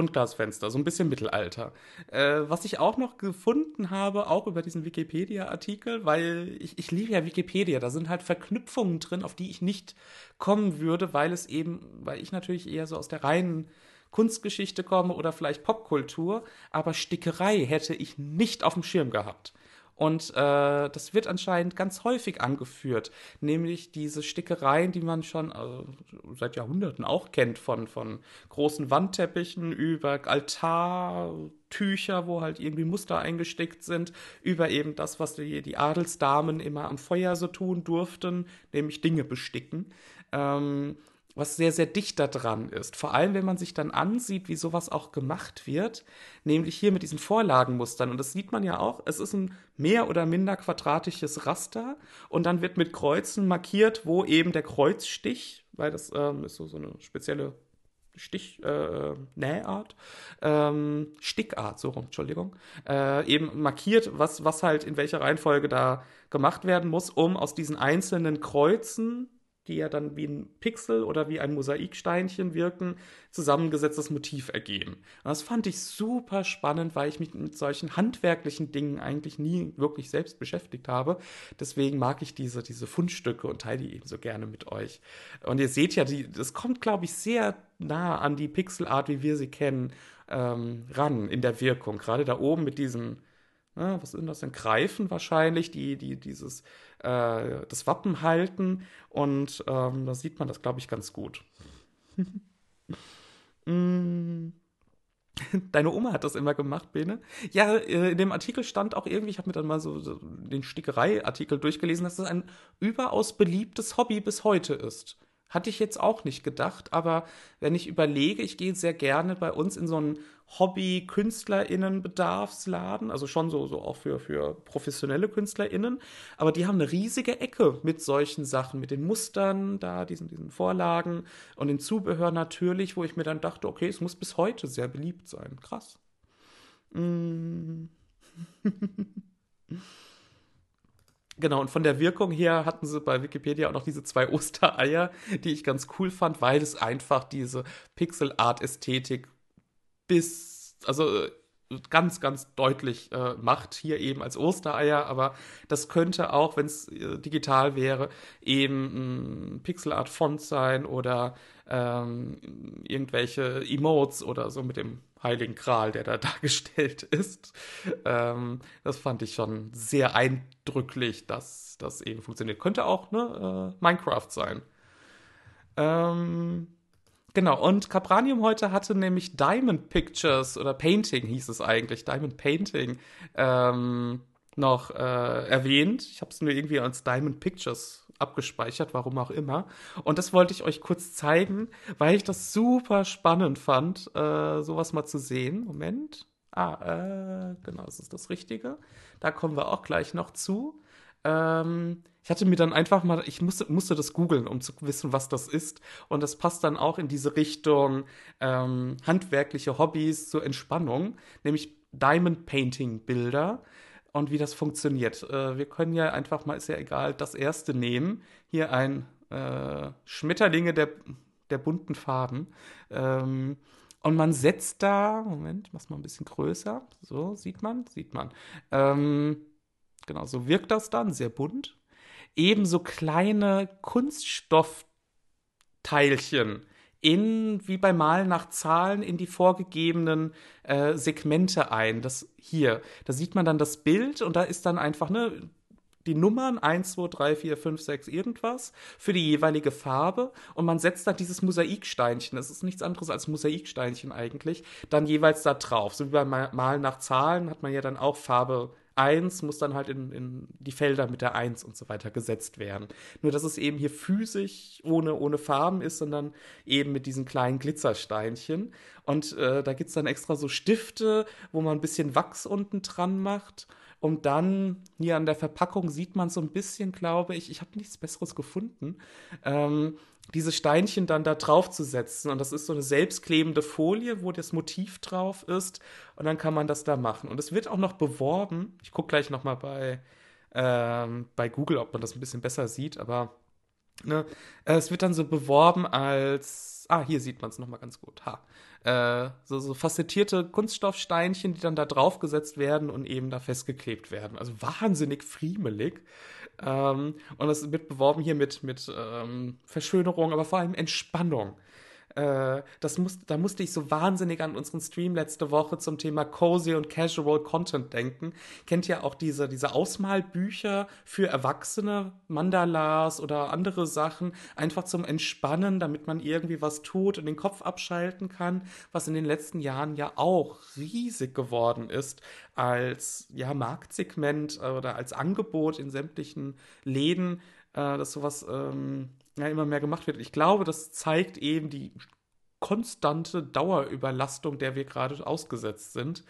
Buntglasfenster, so ein bisschen Mittelalter. Äh, was ich auch noch gefunden habe, auch über diesen Wikipedia-Artikel, weil ich, ich liebe ja Wikipedia, da sind halt Verknüpfungen drin, auf die ich nicht kommen würde, weil es eben, weil ich natürlich eher so aus der reinen Kunstgeschichte komme oder vielleicht Popkultur, aber Stickerei hätte ich nicht auf dem Schirm gehabt. Und äh, das wird anscheinend ganz häufig angeführt, nämlich diese Stickereien, die man schon also, seit Jahrhunderten auch kennt, von, von großen Wandteppichen über Altartücher, wo halt irgendwie Muster eingestickt sind, über eben das, was die, die Adelsdamen immer am Feuer so tun durften, nämlich Dinge besticken. Ähm, was sehr, sehr dicht da dran ist. Vor allem, wenn man sich dann ansieht, wie sowas auch gemacht wird, nämlich hier mit diesen Vorlagenmustern. Und das sieht man ja auch, es ist ein mehr oder minder quadratisches Raster und dann wird mit Kreuzen markiert, wo eben der Kreuzstich, weil das ähm, ist so, so eine spezielle Stich, äh, Nähart, ähm, Stickart, so rum, Entschuldigung, äh, eben markiert, was, was halt in welcher Reihenfolge da gemacht werden muss, um aus diesen einzelnen Kreuzen die ja dann wie ein Pixel oder wie ein Mosaiksteinchen wirken, zusammengesetztes Motiv ergeben. Und das fand ich super spannend, weil ich mich mit solchen handwerklichen Dingen eigentlich nie wirklich selbst beschäftigt habe. Deswegen mag ich diese, diese Fundstücke und teile die eben so gerne mit euch. Und ihr seht ja, die, das kommt, glaube ich, sehr nah an die Pixelart, wie wir sie kennen, ähm, ran in der Wirkung. Gerade da oben mit diesen ja, was sind das denn? Greifen wahrscheinlich, die, die dieses, äh, das Wappen halten. Und ähm, da sieht man das, glaube ich, ganz gut. Mm. Deine Oma hat das immer gemacht, Bene. Ja, äh, in dem Artikel stand auch irgendwie, ich habe mir dann mal so, den Stickerei-Artikel durchgelesen, dass es ein überaus beliebtes Hobby bis heute ist. Hatte ich jetzt auch nicht gedacht, aber wenn ich überlege, ich gehe sehr gerne bei uns in so einen Hobby-KünstlerInnen-Bedarfsladen, also schon so, so auch für, für professionelle KünstlerInnen, aber die haben eine riesige Ecke mit solchen Sachen, mit den Mustern da, diesen, diesen Vorlagen und den Zubehör natürlich, wo ich mir dann dachte, okay, es muss bis heute sehr beliebt sein. Krass. Mm. Genau, und von der Wirkung her hatten sie bei Wikipedia auch noch diese zwei Ostereier, die ich ganz cool fand, weil es einfach diese Pixel-Art-Ästhetik bis, also ganz, ganz deutlich äh, macht, hier eben als Ostereier, aber das könnte auch, wenn es äh, digital wäre, eben ein Pixelart-Font sein oder ähm, irgendwelche Emotes oder so mit dem Heiligen Kral, der da dargestellt ist. Ähm, das fand ich schon sehr eindrücklich, dass das eben funktioniert. Könnte auch ne, äh, Minecraft sein. Ähm, genau, und Capranium heute hatte nämlich Diamond Pictures oder Painting hieß es eigentlich, Diamond Painting, ähm, noch äh, erwähnt. Ich habe es nur irgendwie als Diamond Pictures abgespeichert, warum auch immer. Und das wollte ich euch kurz zeigen, weil ich das super spannend fand, äh, sowas mal zu sehen. Moment. Ah, äh, genau, das ist das Richtige. Da kommen wir auch gleich noch zu. Ähm, ich hatte mir dann einfach mal, ich musste, musste das googeln, um zu wissen, was das ist. Und das passt dann auch in diese Richtung ähm, handwerkliche Hobbys zur Entspannung, nämlich Diamond Painting Bilder und wie das funktioniert. Äh, wir können ja einfach mal, ist ja egal, das erste nehmen. Hier ein äh, Schmetterlinge der, der bunten Farben. Ähm, und man setzt da, Moment, mach's mal ein bisschen größer. So, sieht man? Sieht man. Ähm, genau, so wirkt das dann, sehr bunt. Ebenso kleine Kunststoffteilchen in, wie beim Malen nach Zahlen, in die vorgegebenen äh, Segmente ein. Das hier, da sieht man dann das Bild und da ist dann einfach, ne, die Nummern 1, 2, 3, 4, 5, 6, irgendwas für die jeweilige Farbe und man setzt dann dieses Mosaiksteinchen, das ist nichts anderes als Mosaiksteinchen eigentlich, dann jeweils da drauf. So wie beim Malen nach Zahlen hat man ja dann auch Farbe 1 muss dann halt in, in die Felder mit der 1 und so weiter gesetzt werden. Nur, dass es eben hier physisch ohne, ohne Farben ist, sondern eben mit diesen kleinen Glitzersteinchen. Und äh, da gibt es dann extra so Stifte, wo man ein bisschen Wachs unten dran macht. Und dann hier an der Verpackung sieht man so ein bisschen, glaube ich, ich habe nichts Besseres gefunden, ähm, diese Steinchen dann da drauf zu setzen. Und das ist so eine selbstklebende Folie, wo das Motiv drauf ist. Und dann kann man das da machen. Und es wird auch noch beworben. Ich gucke gleich noch mal bei, ähm, bei Google, ob man das ein bisschen besser sieht. Aber ne, es wird dann so beworben als, ah, hier sieht man es noch mal ganz gut. Ha. Äh, so, so facettierte Kunststoffsteinchen, die dann da draufgesetzt werden und eben da festgeklebt werden. Also wahnsinnig friemelig. Ähm, und das wird beworben hier mit, mit ähm, Verschönerung, aber vor allem Entspannung. Äh, das muss, da musste ich so wahnsinnig an unseren Stream letzte Woche zum Thema Cozy und Casual Content denken. Kennt ihr auch diese, diese Ausmalbücher für Erwachsene, Mandalas oder andere Sachen, einfach zum Entspannen, damit man irgendwie was tut und den Kopf abschalten kann, was in den letzten Jahren ja auch riesig geworden ist als ja, Marktsegment oder als Angebot in sämtlichen Läden, äh, dass sowas ähm, ja, immer mehr gemacht wird. Ich glaube, das zeigt eben die konstante Dauerüberlastung, der wir gerade ausgesetzt sind.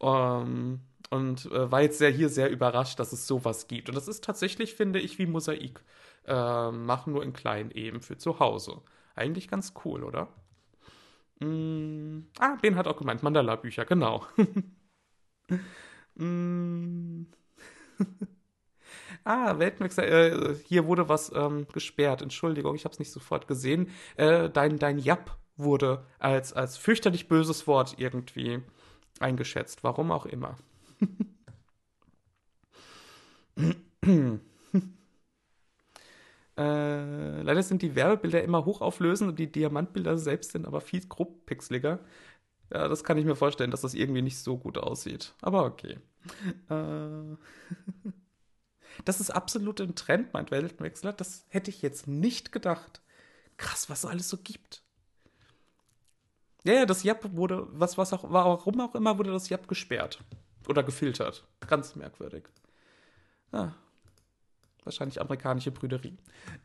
Ähm, und äh, war jetzt sehr hier sehr überrascht, dass es sowas gibt. Und das ist tatsächlich, finde ich, wie Mosaik äh, machen, nur in klein eben für zu Hause. Eigentlich ganz cool, oder? Mm, ah, Ben hat auch gemeint, Mandala-Bücher, genau. mm. Ah, Weltmixer, äh, hier wurde was ähm, gesperrt. Entschuldigung, ich habe es nicht sofort gesehen. Äh, dein, dein Jap wurde als, als fürchterlich böses Wort irgendwie eingeschätzt. Warum auch immer. äh, leider sind die Werbebilder immer hochauflösend und die Diamantbilder selbst sind aber viel grobpixeliger. Ja, das kann ich mir vorstellen, dass das irgendwie nicht so gut aussieht. Aber okay. Äh Das ist absolut ein Trend, meint Weltenwechsler. Das hätte ich jetzt nicht gedacht. Krass, was es alles so gibt. Ja, ja, das Jap wurde, was, was auch, warum auch immer, wurde das Jap gesperrt. Oder gefiltert. Ganz merkwürdig. Ah, Wahrscheinlich amerikanische Brüderie.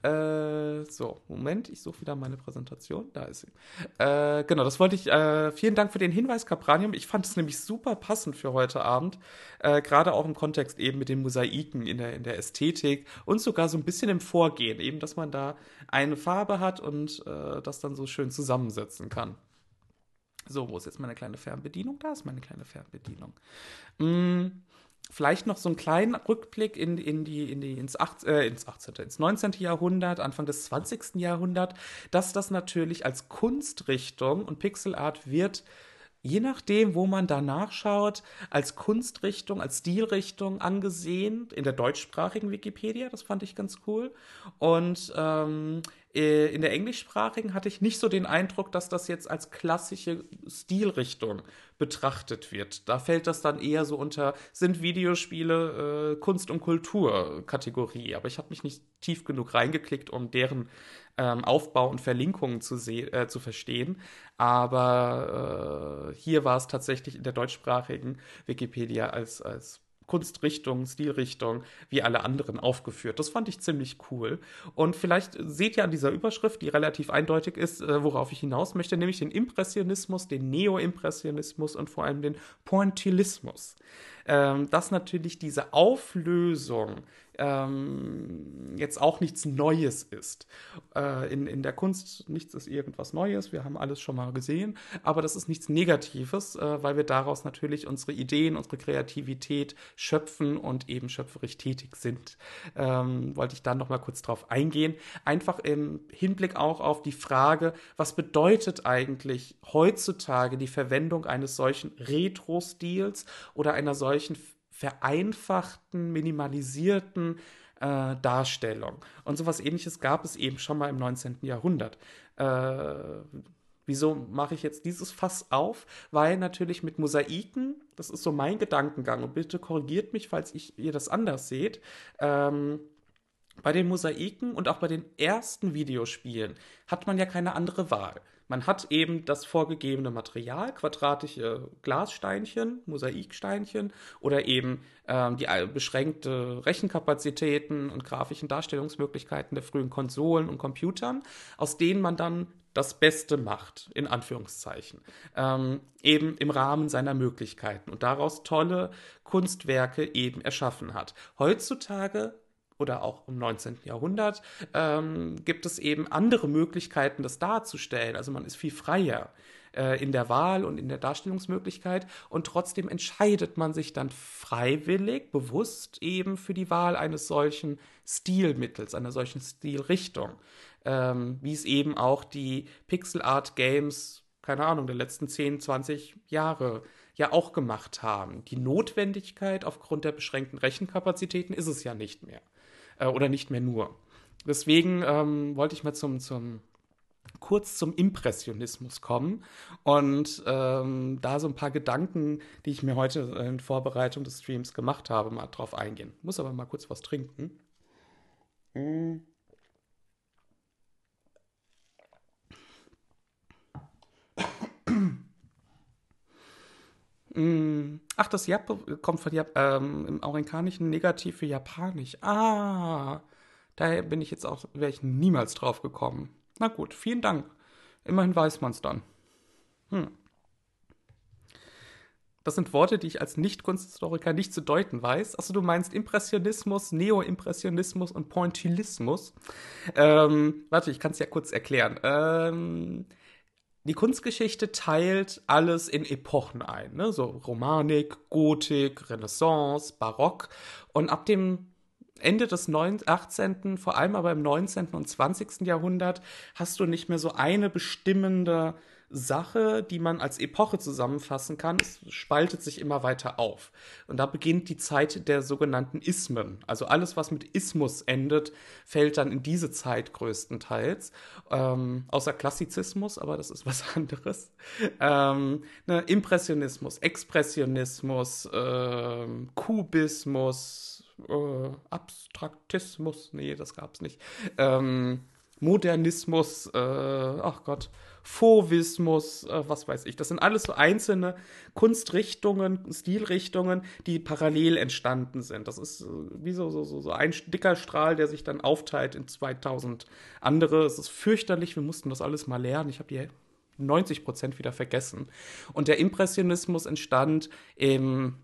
Äh, so, Moment, ich suche wieder meine Präsentation. Da ist sie. Äh, genau, das wollte ich. Äh, vielen Dank für den Hinweis, Capranium. Ich fand es nämlich super passend für heute Abend. Äh, gerade auch im Kontext eben mit den Mosaiken in der, in der Ästhetik und sogar so ein bisschen im Vorgehen. Eben, dass man da eine Farbe hat und äh, das dann so schön zusammensetzen kann. So, wo ist jetzt meine kleine Fernbedienung? Da ist meine kleine Fernbedienung. Mm. Vielleicht noch so einen kleinen Rückblick in, in die, in die, ins, 18, äh, ins 18., ins 19. Jahrhundert, Anfang des 20. Jahrhunderts, dass das natürlich als Kunstrichtung und Pixelart wird je nachdem, wo man danach schaut, als Kunstrichtung, als Stilrichtung angesehen, in der deutschsprachigen Wikipedia, das fand ich ganz cool. Und ähm, äh, in der englischsprachigen hatte ich nicht so den Eindruck, dass das jetzt als klassische Stilrichtung betrachtet wird. Da fällt das dann eher so unter, sind Videospiele äh, Kunst- und Kultur-Kategorie. Aber ich habe mich nicht tief genug reingeklickt, um deren ähm, Aufbau und Verlinkungen zu, äh, zu verstehen. Aber äh, hier war es tatsächlich in der deutschsprachigen Wikipedia als, als Kunstrichtung, Stilrichtung wie alle anderen aufgeführt. Das fand ich ziemlich cool. Und vielleicht seht ihr an dieser Überschrift, die relativ eindeutig ist, äh, worauf ich hinaus möchte, nämlich den Impressionismus, den Neo-Impressionismus und vor allem den Pointillismus. Ähm, dass natürlich diese Auflösung ähm, jetzt auch nichts Neues ist. Äh, in, in der Kunst nichts ist irgendwas Neues, wir haben alles schon mal gesehen, aber das ist nichts Negatives, äh, weil wir daraus natürlich unsere Ideen, unsere Kreativität schöpfen und eben schöpferisch tätig sind. Ähm, wollte ich dann noch mal kurz drauf eingehen. Einfach im Hinblick auch auf die Frage, was bedeutet eigentlich heutzutage die Verwendung eines solchen Retro-Stils oder einer solchen vereinfachten, minimalisierten äh, Darstellung. Und sowas ähnliches gab es eben schon mal im 19. Jahrhundert. Äh, wieso mache ich jetzt dieses Fass auf? Weil natürlich mit Mosaiken, das ist so mein Gedankengang, und bitte korrigiert mich, falls ich, ihr das anders seht, ähm, bei den Mosaiken und auch bei den ersten Videospielen hat man ja keine andere Wahl. Man hat eben das vorgegebene Material, quadratische Glassteinchen, Mosaiksteinchen oder eben ähm, die beschränkte Rechenkapazitäten und grafischen Darstellungsmöglichkeiten der frühen Konsolen und Computern, aus denen man dann das Beste macht, in Anführungszeichen, ähm, eben im Rahmen seiner Möglichkeiten und daraus tolle Kunstwerke eben erschaffen hat. Heutzutage oder auch im 19. Jahrhundert, ähm, gibt es eben andere Möglichkeiten, das darzustellen. Also man ist viel freier äh, in der Wahl und in der Darstellungsmöglichkeit und trotzdem entscheidet man sich dann freiwillig, bewusst eben für die Wahl eines solchen Stilmittels, einer solchen Stilrichtung, ähm, wie es eben auch die Pixel Art Games, keine Ahnung, der letzten 10, 20 Jahre ja auch gemacht haben. Die Notwendigkeit aufgrund der beschränkten Rechenkapazitäten ist es ja nicht mehr äh, oder nicht mehr nur. Deswegen ähm, wollte ich mal zum, zum kurz zum Impressionismus kommen und ähm, da so ein paar Gedanken, die ich mir heute in Vorbereitung des Streams gemacht habe, mal drauf eingehen. Muss aber mal kurz was trinken. Mm. Ach, das Jap kommt von Jap ähm, im Aurenkanischen negativ für Japanisch. Ah, daher bin ich jetzt auch, wäre ich niemals drauf gekommen. Na gut, vielen Dank. Immerhin weiß man es dann. Hm. Das sind Worte, die ich als Nicht-Kunsthistoriker nicht zu deuten weiß. Also du meinst Impressionismus, Neo-Impressionismus und Pointillismus. Ähm, warte, ich kann es ja kurz erklären. Ähm, die Kunstgeschichte teilt alles in Epochen ein, ne? so Romanik, Gotik, Renaissance, Barock. Und ab dem Ende des 18., vor allem aber im 19. und 20. Jahrhundert, hast du nicht mehr so eine bestimmende Sache, die man als Epoche zusammenfassen kann. Es spaltet sich immer weiter auf. Und da beginnt die Zeit der sogenannten Ismen. Also alles, was mit Ismus endet, fällt dann in diese Zeit größtenteils. Ähm, außer Klassizismus, aber das ist was anderes. Ähm, ne, Impressionismus, Expressionismus, äh, Kubismus, äh, Abstraktismus, nee, das gab's nicht. Ähm, Modernismus, äh, ach Gott, Fauvismus, äh, was weiß ich. Das sind alles so einzelne Kunstrichtungen, Stilrichtungen, die parallel entstanden sind. Das ist äh, wie so, so, so, ein dicker Strahl, der sich dann aufteilt in 2000 andere. Es ist fürchterlich, wir mussten das alles mal lernen. Ich habe die 90 Prozent wieder vergessen. Und der Impressionismus entstand im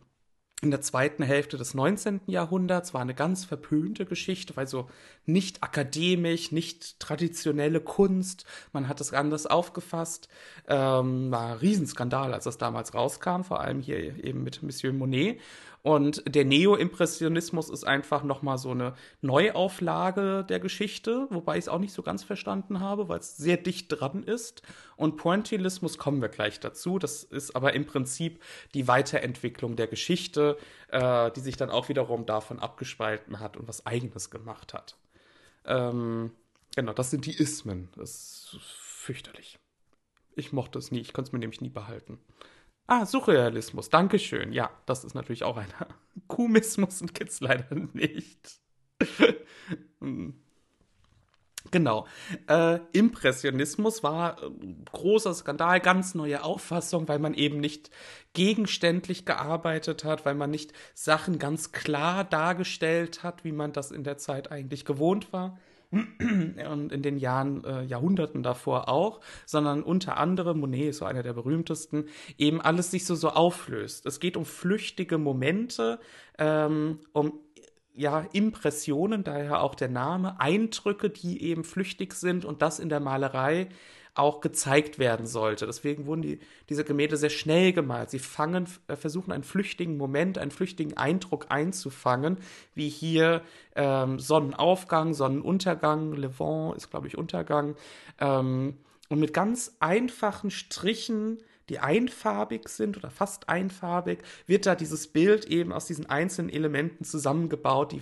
in der zweiten Hälfte des 19. Jahrhunderts war eine ganz verpönte Geschichte, weil so nicht akademisch, nicht traditionelle Kunst, man hat es anders aufgefasst, ähm, war ein Riesenskandal, als das damals rauskam, vor allem hier eben mit Monsieur Monet. Und der Neo-Impressionismus ist einfach nochmal so eine Neuauflage der Geschichte, wobei ich es auch nicht so ganz verstanden habe, weil es sehr dicht dran ist. Und Pointillismus kommen wir gleich dazu. Das ist aber im Prinzip die Weiterentwicklung der Geschichte, äh, die sich dann auch wiederum davon abgespalten hat und was Eigenes gemacht hat. Ähm, genau, das sind die Ismen. Das ist fürchterlich. Ich mochte es nie, ich konnte es mir nämlich nie behalten. Ah, Surrealismus, Dankeschön. Ja, das ist natürlich auch einer. Kumismus und Kids leider nicht. Genau. Äh, Impressionismus war äh, großer Skandal, ganz neue Auffassung, weil man eben nicht gegenständlich gearbeitet hat, weil man nicht Sachen ganz klar dargestellt hat, wie man das in der Zeit eigentlich gewohnt war und in den Jahren, äh, Jahrhunderten davor auch, sondern unter anderem, Monet ist so einer der berühmtesten, eben alles sich so, so auflöst. Es geht um flüchtige Momente, ähm, um ja, Impressionen, daher auch der Name, Eindrücke, die eben flüchtig sind und das in der Malerei auch gezeigt werden sollte. Deswegen wurden die, diese Gemälde sehr schnell gemalt. Sie fangen, äh, versuchen einen flüchtigen Moment, einen flüchtigen Eindruck einzufangen, wie hier ähm, Sonnenaufgang, Sonnenuntergang, Levant ist, glaube ich, Untergang. Ähm, und mit ganz einfachen Strichen die einfarbig sind oder fast einfarbig, wird da dieses Bild eben aus diesen einzelnen Elementen zusammengebaut, die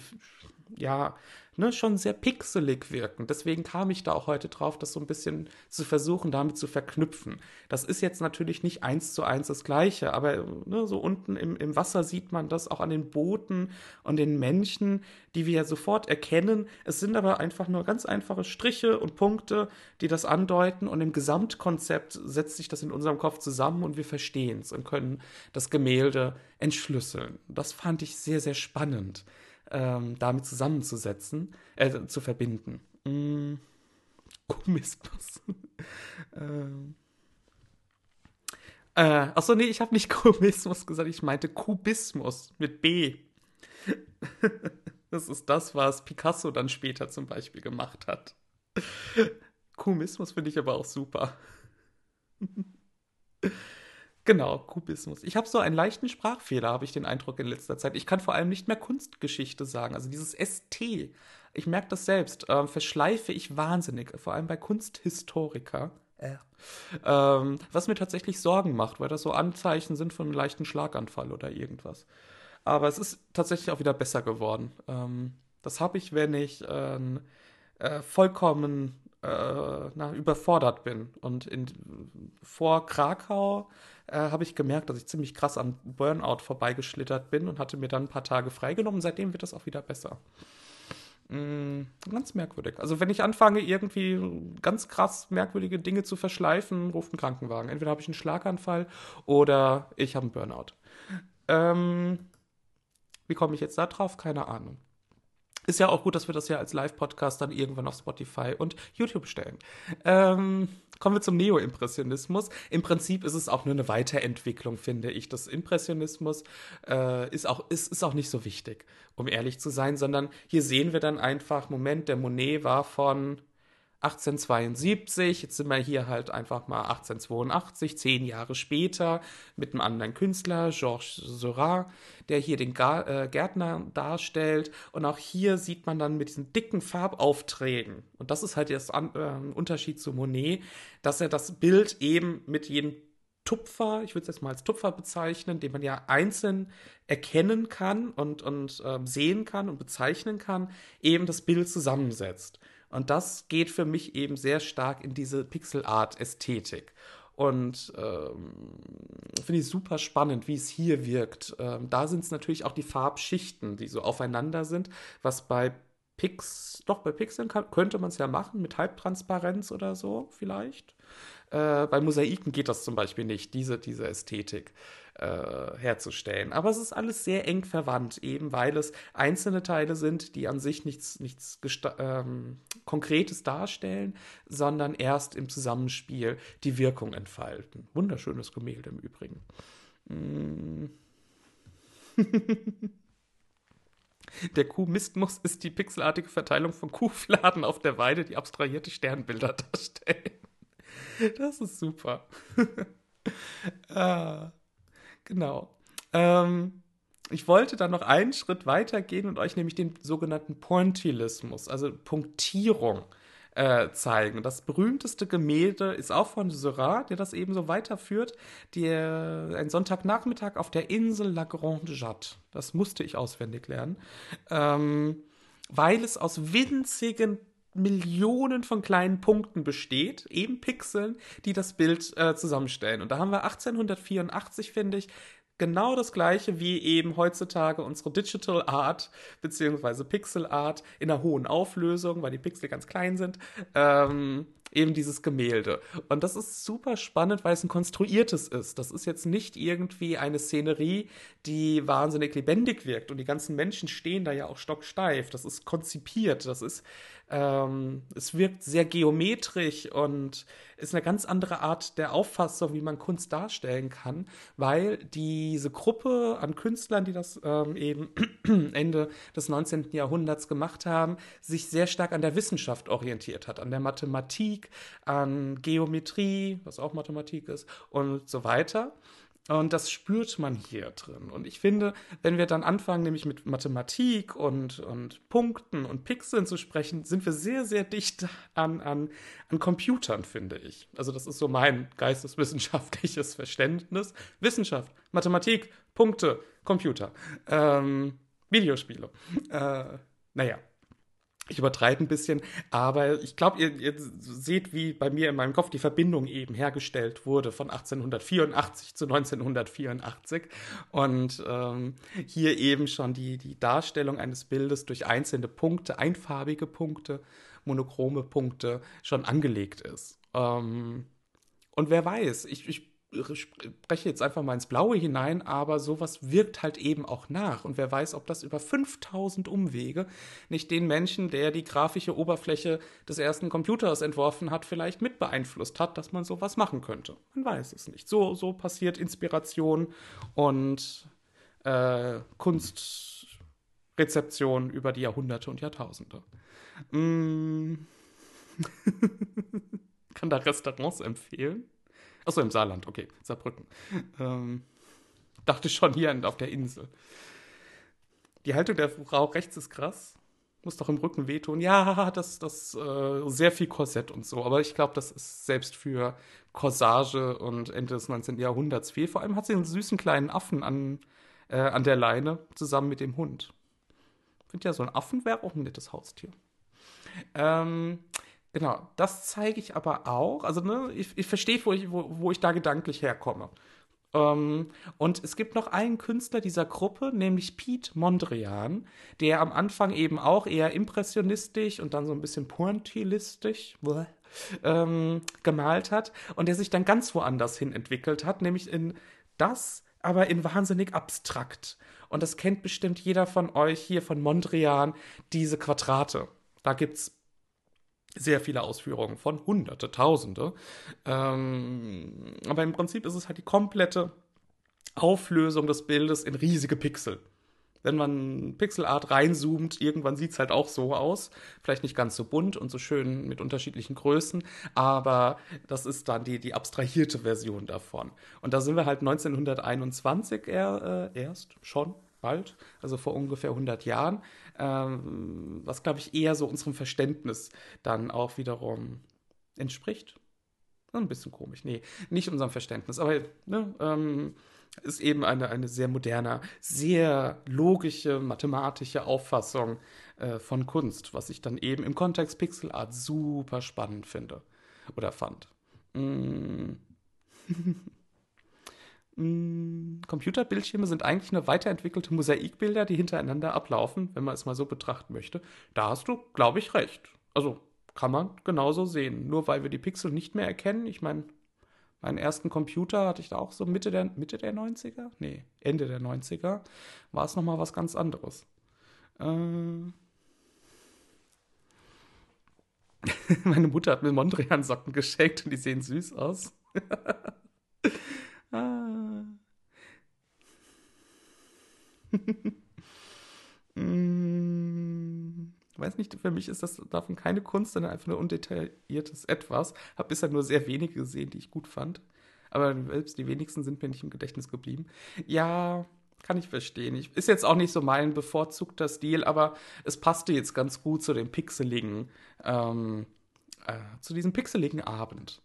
ja ne, schon sehr pixelig wirken. Deswegen kam ich da auch heute drauf, das so ein bisschen zu versuchen, damit zu verknüpfen. Das ist jetzt natürlich nicht eins zu eins das Gleiche, aber ne, so unten im, im Wasser sieht man das auch an den Booten und den Menschen, die wir ja sofort erkennen. Es sind aber einfach nur ganz einfache Striche und Punkte, die das andeuten und im Gesamtkonzept setzt sich das in unserem Kopf zusammen und wir verstehen es und können das Gemälde entschlüsseln. Das fand ich sehr, sehr spannend ähm, damit zusammenzusetzen, äh, zu verbinden. Mm, Kubismus. ähm. Äh, achso, nee, ich habe nicht Kubismus gesagt, ich meinte Kubismus mit B. das ist das, was Picasso dann später zum Beispiel gemacht hat. Kubismus finde ich aber auch super. Genau, Kubismus. Ich habe so einen leichten Sprachfehler, habe ich den Eindruck in letzter Zeit. Ich kann vor allem nicht mehr Kunstgeschichte sagen. Also dieses ST, ich merke das selbst, äh, verschleife ich wahnsinnig, vor allem bei Kunsthistoriker. Äh. Ähm, was mir tatsächlich Sorgen macht, weil das so Anzeichen sind von einem leichten Schlaganfall oder irgendwas. Aber es ist tatsächlich auch wieder besser geworden. Ähm, das habe ich, wenn ich äh, äh, vollkommen äh, na, überfordert bin. Und in, vor Krakau äh, habe ich gemerkt, dass ich ziemlich krass am Burnout vorbeigeschlittert bin und hatte mir dann ein paar Tage freigenommen. Seitdem wird das auch wieder besser. Mm, ganz merkwürdig. Also wenn ich anfange, irgendwie ganz krass merkwürdige Dinge zu verschleifen, ruft ein Krankenwagen. Entweder habe ich einen Schlaganfall oder ich habe einen Burnout. Ähm, wie komme ich jetzt da drauf? Keine Ahnung. Ist ja auch gut, dass wir das ja als Live-Podcast dann irgendwann auf Spotify und YouTube stellen. Ähm, kommen wir zum Neo-Impressionismus. Im Prinzip ist es auch nur eine Weiterentwicklung, finde ich. Das Impressionismus äh, ist, auch, ist, ist auch nicht so wichtig, um ehrlich zu sein, sondern hier sehen wir dann einfach, Moment, der Monet war von 1872, jetzt sind wir hier halt einfach mal 1882, zehn Jahre später, mit einem anderen Künstler, Georges Seurat, der hier den äh, Gärtner darstellt. Und auch hier sieht man dann mit diesen dicken Farbaufträgen, und das ist halt der äh, Unterschied zu Monet, dass er das Bild eben mit jedem Tupfer, ich würde es jetzt mal als Tupfer bezeichnen, den man ja einzeln erkennen kann und, und äh, sehen kann und bezeichnen kann, eben das Bild zusammensetzt. Und das geht für mich eben sehr stark in diese Pixel-Art-Ästhetik. Und ähm, finde ich super spannend, wie es hier wirkt. Ähm, da sind es natürlich auch die Farbschichten, die so aufeinander sind, was bei Pix, doch bei Pixeln kann, könnte man es ja machen, mit Halbtransparenz oder so vielleicht. Äh, bei Mosaiken geht das zum Beispiel nicht, diese, diese Ästhetik äh, herzustellen. Aber es ist alles sehr eng verwandt, eben weil es einzelne Teile sind, die an sich nichts, nichts ähm, Konkretes darstellen, sondern erst im Zusammenspiel die Wirkung entfalten. Wunderschönes Gemälde im Übrigen. Mm. Der Kuhmistmus ist die pixelartige Verteilung von Kuhfladen auf der Weide, die abstrahierte Sternbilder darstellen. Das ist super. ah. Genau. Ähm, ich wollte dann noch einen Schritt weiter gehen und euch nämlich den sogenannten Pointillismus, also Punktierung, äh, zeigen. Das berühmteste Gemälde ist auch von Seurat, der das eben so weiterführt. Der, ein Sonntagnachmittag auf der Insel La Grande Jatte. Das musste ich auswendig lernen. Ähm, weil es aus winzigen Millionen von kleinen Punkten besteht, eben Pixeln, die das Bild äh, zusammenstellen. Und da haben wir 1884, finde ich, genau das gleiche wie eben heutzutage unsere Digital Art beziehungsweise Pixel Art in einer hohen Auflösung, weil die Pixel ganz klein sind. Ähm, eben dieses Gemälde. Und das ist super spannend, weil es ein konstruiertes ist. Das ist jetzt nicht irgendwie eine Szenerie, die wahnsinnig lebendig wirkt und die ganzen Menschen stehen da ja auch stocksteif. Das ist konzipiert, das ist, ähm, es wirkt sehr geometrisch und ist eine ganz andere Art der Auffassung, wie man Kunst darstellen kann, weil diese Gruppe an Künstlern, die das ähm, eben Ende des 19. Jahrhunderts gemacht haben, sich sehr stark an der Wissenschaft orientiert hat, an der Mathematik, an Geometrie, was auch Mathematik ist und so weiter. Und das spürt man hier drin. Und ich finde, wenn wir dann anfangen, nämlich mit Mathematik und, und Punkten und Pixeln zu sprechen, sind wir sehr, sehr dicht an, an, an Computern, finde ich. Also das ist so mein geisteswissenschaftliches Verständnis. Wissenschaft, Mathematik, Punkte, Computer, ähm, Videospiele. Äh, naja, ich übertreibe ein bisschen, aber ich glaube, ihr, ihr, seht, wie bei mir in meinem Kopf die Verbindung eben hergestellt wurde von 1884 zu 1984 und ähm, hier eben schon die, die Darstellung eines Bildes durch einzelne Punkte, einfarbige Punkte, monochrome Punkte schon angelegt ist. Ähm, und wer weiß, ich, ich spreche jetzt einfach mal ins Blaue hinein, aber sowas wirkt halt eben auch nach. Und wer weiß, ob das über 5000 Umwege nicht den Menschen, der die grafische Oberfläche des ersten Computers entworfen hat, vielleicht mit beeinflusst hat, dass man sowas machen könnte. Man weiß es nicht. So, so passiert Inspiration und äh, Kunstrezeption über die Jahrhunderte und Jahrtausende. Mm. Kann da Restaurants empfehlen? Achso, im Saarland, okay. Saarbrücken. Ähm, dachte schon hier auf der Insel. Die Haltung der Frau rechts ist krass. Muss doch im Rücken wehtun. Ja, das, das, äh, sehr viel Korsett und so. Aber ich glaube, das ist selbst für Corsage und Ende des 19. Jahrhunderts viel. Vor allem hat sie einen süßen kleinen Affen an, äh, an der Leine zusammen mit dem Hund. Ich finde ja, so ein Affen wäre auch ein nettes Haustier. Ähm, Genau, das zeige ich aber auch. Also, ne, ich, ich verstehe, wo ich, wo, wo ich da gedanklich herkomme. Ähm, und es gibt noch einen Künstler dieser Gruppe, nämlich Pete Mondrian, der am Anfang eben auch eher impressionistisch und dann so ein bisschen pointillistisch ähm, gemalt hat und der sich dann ganz woanders hin entwickelt hat, nämlich in das, aber in wahnsinnig abstrakt. Und das kennt bestimmt jeder von euch hier von Mondrian, diese Quadrate. Da gibt es sehr viele Ausführungen von Hunderte, Tausende. Ähm, aber im Prinzip ist es halt die komplette Auflösung des Bildes in riesige Pixel. Wenn man Pixelart reinzoomt, irgendwann sieht es halt auch so aus. Vielleicht nicht ganz so bunt und so schön mit unterschiedlichen Größen, aber das ist dann die, die abstrahierte Version davon. Und da sind wir halt 1921 er, äh, erst schon bald, also vor ungefähr 100 Jahren, ähm, was, glaube ich, eher so unserem Verständnis dann auch wiederum entspricht. Ein bisschen komisch, nee, nicht unserem Verständnis, aber ne, ähm, ist eben eine, eine sehr moderne, sehr logische, mathematische Auffassung äh, von Kunst, was ich dann eben im Kontext Pixel Art super spannend finde oder fand. Mm. Mm, Computerbildschirme sind eigentlich nur weiterentwickelte Mosaikbilder, die hintereinander ablaufen, wenn man es mal so betrachten möchte. Da hast du, glaube ich, recht. Also kann man genauso sehen. Nur weil wir die Pixel nicht mehr erkennen. Ich meine, meinen ersten Computer hatte ich da auch so Mitte der, Mitte der 90er? Nee, Ende der 90er. War es nochmal was ganz anderes. Äh. Meine Mutter hat mir Mondrian-Socken geschenkt und die sehen süß aus. Ah. mm, weiß nicht, für mich ist das davon keine Kunst, sondern einfach nur undetailliertes Etwas. Habe bisher nur sehr wenige gesehen, die ich gut fand. Aber selbst die wenigsten sind mir nicht im Gedächtnis geblieben. Ja, kann ich verstehen. Ich, ist jetzt auch nicht so mein bevorzugter Stil, aber es passte jetzt ganz gut zu dem pixeligen, ähm, äh, zu diesem pixeligen Abend.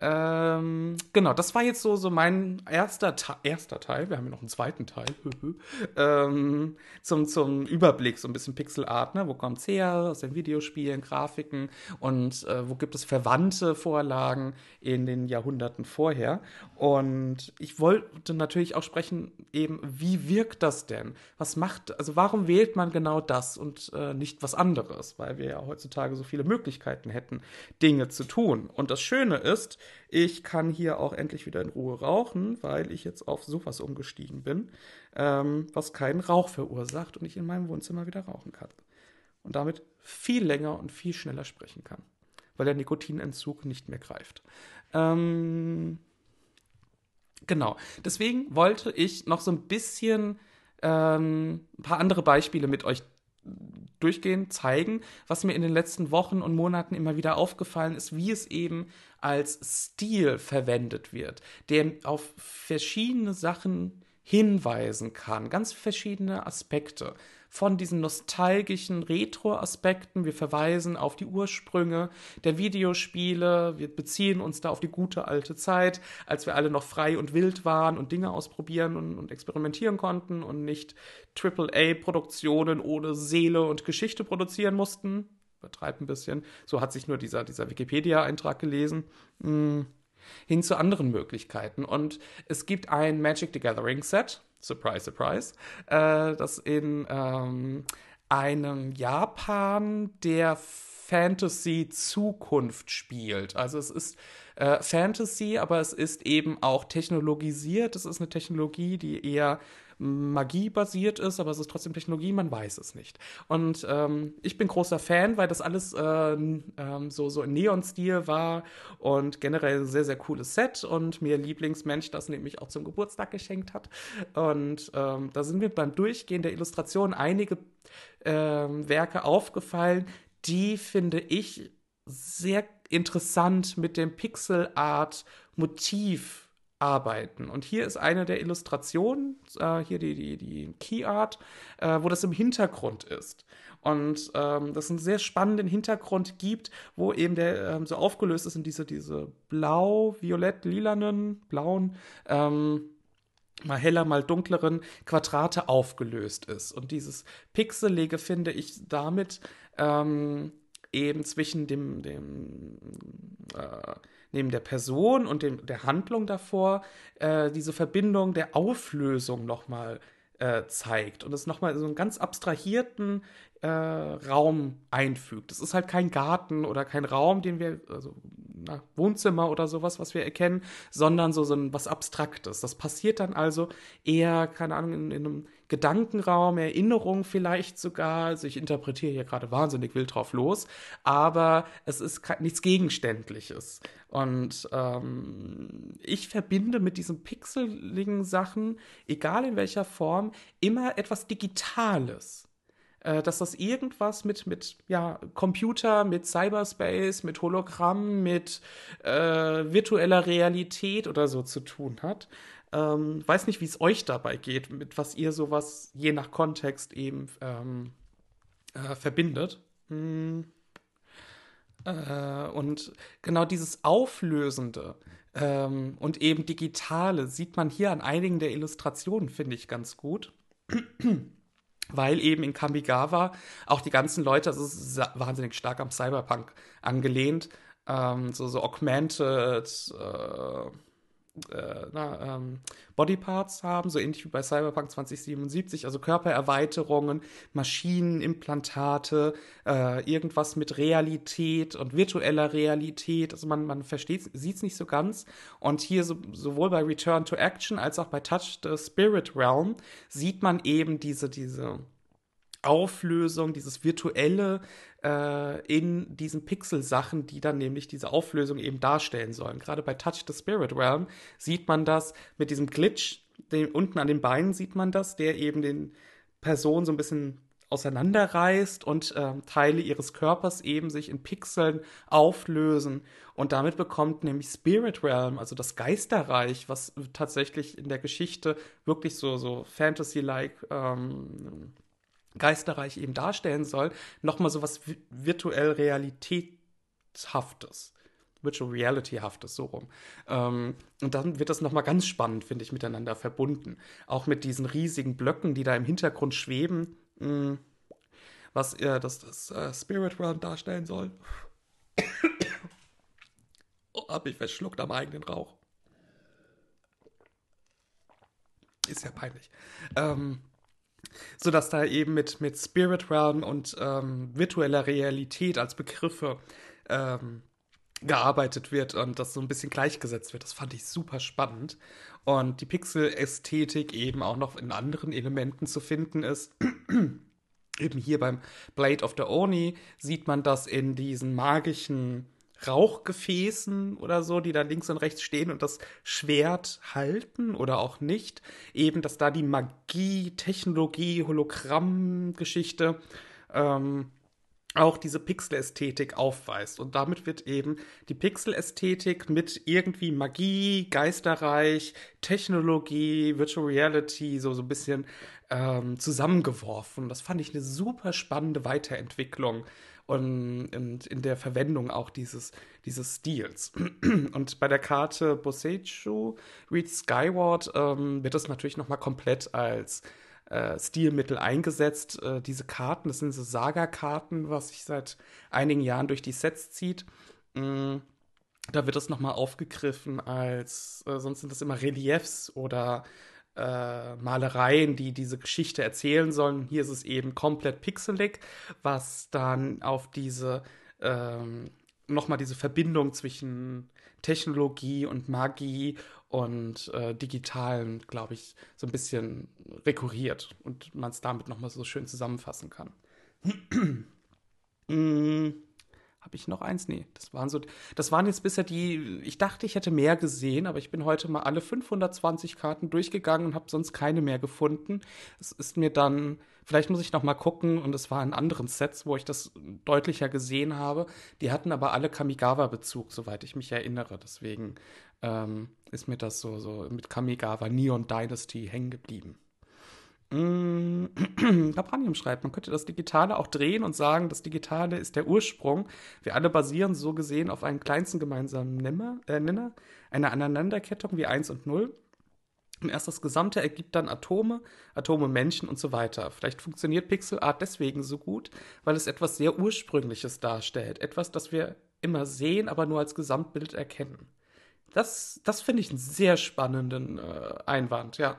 Ähm, genau, das war jetzt so, so mein erster, erster Teil. Wir haben ja noch einen zweiten Teil. ähm, zum, zum Überblick, so ein bisschen Pixelart. Ne? Wo kommt es her? Aus den Videospielen, Grafiken und äh, wo gibt es verwandte Vorlagen in den Jahrhunderten vorher? Und ich wollte natürlich auch sprechen, eben, wie wirkt das denn? Was macht, also warum wählt man genau das und äh, nicht was anderes? Weil wir ja heutzutage so viele Möglichkeiten hätten, Dinge zu tun. Und das Schöne ist, ich kann hier auch endlich wieder in Ruhe rauchen, weil ich jetzt auf sowas umgestiegen bin, ähm, was keinen Rauch verursacht und ich in meinem Wohnzimmer wieder rauchen kann. Und damit viel länger und viel schneller sprechen kann, weil der Nikotinentzug nicht mehr greift. Ähm, genau. Deswegen wollte ich noch so ein bisschen ähm, ein paar andere Beispiele mit euch durchgehen, zeigen, was mir in den letzten Wochen und Monaten immer wieder aufgefallen ist, wie es eben als Stil verwendet wird, der auf verschiedene Sachen hinweisen kann, ganz verschiedene Aspekte von diesen nostalgischen Retro-Aspekten. Wir verweisen auf die Ursprünge der Videospiele. Wir beziehen uns da auf die gute alte Zeit, als wir alle noch frei und wild waren und Dinge ausprobieren und, und experimentieren konnten und nicht AAA-Produktionen ohne Seele und Geschichte produzieren mussten. Übertreibt ein bisschen. So hat sich nur dieser, dieser Wikipedia-Eintrag gelesen. Hm hin zu anderen Möglichkeiten. Und es gibt ein Magic the Gathering Set, surprise, surprise, äh, das in ähm, einem Japan der Fantasy-Zukunft spielt. Also es ist äh, Fantasy, aber es ist eben auch technologisiert. Es ist eine Technologie, die eher Magie-basiert ist, aber es ist trotzdem Technologie, man weiß es nicht. Und ähm, ich bin großer Fan, weil das alles äh, ähm, so, so in Neon-Stil war und generell ein sehr, sehr cooles Set und mir Lieblingsmensch das nämlich auch zum Geburtstag geschenkt hat. Und ähm, da sind mir beim Durchgehen der Illustration einige ähm, Werke aufgefallen, die finde ich sehr interessant mit dem Pixel-Art-Motiv arbeiten. Und hier ist eine der Illustrationen, äh, hier die, die, die Key Art, äh, wo das im Hintergrund ist. Und ähm, das einen sehr spannenden Hintergrund gibt, wo eben der ähm, so aufgelöst ist in diese, diese blau, violett, lilanen, blauen, ähm, mal heller, mal dunkleren Quadrate aufgelöst ist. Und dieses Pixelige finde ich damit ähm, eben zwischen dem, dem äh, neben der Person und dem, der Handlung davor äh, diese Verbindung der Auflösung nochmal äh, zeigt und es nochmal so einen ganz abstrahierten äh, Raum einfügt. Es ist halt kein Garten oder kein Raum, den wir, also na, Wohnzimmer oder sowas, was wir erkennen, sondern so, so ein, was Abstraktes. Das passiert dann also eher, keine Ahnung, in, in einem Gedankenraum, Erinnerung vielleicht sogar. Also ich interpretiere hier gerade wahnsinnig wild drauf los, aber es ist nichts Gegenständliches. Und ähm, ich verbinde mit diesen pixeligen Sachen, egal in welcher Form, immer etwas Digitales äh, dass das irgendwas mit, mit ja, Computer, mit Cyberspace, mit Hologramm, mit äh, virtueller Realität oder so zu tun hat. Ähm, weiß nicht, wie es euch dabei geht, mit was ihr sowas je nach Kontext eben ähm, äh, verbindet. Hm. Äh, und genau dieses Auflösende ähm, und eben Digitale sieht man hier an einigen der Illustrationen, finde ich ganz gut weil eben in Kamigawa auch die ganzen Leute, also wahnsinnig stark am Cyberpunk angelehnt, ähm, so, so augmented äh, äh, na, ähm, Bodyparts haben, so ähnlich wie bei Cyberpunk 2077, also Körpererweiterungen, Maschinenimplantate, äh, irgendwas mit Realität und virtueller Realität. Also man, man versteht, sieht es nicht so ganz. Und hier so, sowohl bei Return to Action als auch bei Touch the Spirit Realm sieht man eben diese, diese Auflösung, dieses virtuelle in diesen Pixel-Sachen, die dann nämlich diese Auflösung eben darstellen sollen. Gerade bei Touch the Spirit Realm sieht man das mit diesem Glitch, den, unten an den Beinen sieht man das, der eben den Personen so ein bisschen auseinanderreißt und äh, Teile ihres Körpers eben sich in Pixeln auflösen. Und damit bekommt nämlich Spirit Realm, also das Geisterreich, was tatsächlich in der Geschichte wirklich so, so Fantasy-like ähm, Geisterreich eben darstellen soll, nochmal so was virtuell Realitätshaftes. Virtual Reality-haftes, so rum. Ähm, und dann wird das nochmal ganz spannend, finde ich, miteinander verbunden. Auch mit diesen riesigen Blöcken, die da im Hintergrund schweben, mh, hm, was äh, das, das äh, Spirit Realm darstellen soll. oh, hab ich verschluckt am eigenen Rauch. Ist ja peinlich. Ähm, sodass da eben mit, mit Spirit Realm und ähm, virtueller Realität als Begriffe ähm, gearbeitet wird und das so ein bisschen gleichgesetzt wird. Das fand ich super spannend. Und die Pixel-Ästhetik eben auch noch in anderen Elementen zu finden ist. eben hier beim Blade of the Oni sieht man das in diesen magischen Rauchgefäßen oder so, die da links und rechts stehen und das Schwert halten oder auch nicht. Eben, dass da die Magie, Technologie, Hologramm-Geschichte ähm, auch diese Pixel-Ästhetik aufweist. Und damit wird eben die Pixel-Ästhetik mit irgendwie Magie, Geisterreich, Technologie, Virtual Reality so, so ein bisschen ähm, zusammengeworfen. Das fand ich eine super spannende Weiterentwicklung und, und in der Verwendung auch dieses, dieses Stils. Und bei der Karte Boseiju Read Skyward ähm, wird das natürlich nochmal komplett als äh, Stilmittel eingesetzt. Äh, diese Karten, das sind so Saga-Karten, was sich seit einigen Jahren durch die Sets zieht. Mm, da wird das nochmal aufgegriffen als, äh, sonst sind das immer Reliefs oder äh, Malereien, die diese Geschichte erzählen sollen. Hier ist es eben komplett pixelig, was dann auf diese ähm, nochmal diese Verbindung zwischen Technologie und Magie und äh, digitalen, glaube ich, so ein bisschen rekurriert und man es damit nochmal so schön zusammenfassen kann. mm. Habe ich noch eins? Nee, das waren so, das waren jetzt bisher die, ich dachte, ich hätte mehr gesehen, aber ich bin heute mal alle 520 Karten durchgegangen und habe sonst keine mehr gefunden. Es ist mir dann, vielleicht muss ich noch mal gucken und es war in anderen Sets, wo ich das deutlicher gesehen habe. Die hatten aber alle Kamigawa-Bezug, soweit ich mich erinnere. Deswegen ähm, ist mir das so, so mit Kamigawa Neon Dynasty hängen geblieben. Mm, schreibt, man könnte das Digitale auch drehen und sagen, das Digitale ist der Ursprung. Wir alle basieren so gesehen auf einem kleinsten gemeinsamen Nenner, äh, Nenner, einer Aneinanderkettung wie 1 und 0. Und erst das Gesamte ergibt dann Atome, Atome, Menschen und so weiter. Vielleicht funktioniert Pixel Art deswegen so gut, weil es etwas sehr Ursprüngliches darstellt. Etwas, das wir immer sehen, aber nur als Gesamtbild erkennen. Das, das finde ich einen sehr spannenden äh, Einwand, ja.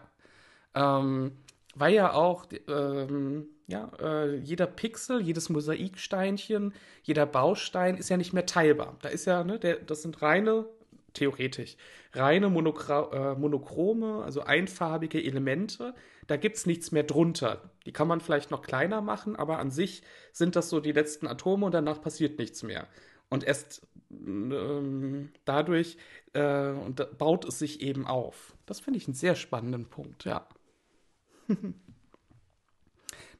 Ähm, weil ja auch ähm, ja, äh, jeder Pixel, jedes Mosaiksteinchen, jeder Baustein ist ja nicht mehr teilbar. Da ist ja, ne, der, das sind reine, theoretisch, reine Monokra äh, monochrome, also einfarbige Elemente. Da gibt es nichts mehr drunter. Die kann man vielleicht noch kleiner machen, aber an sich sind das so die letzten Atome und danach passiert nichts mehr. Und erst ähm, dadurch äh, und baut es sich eben auf. Das finde ich einen sehr spannenden Punkt, ja.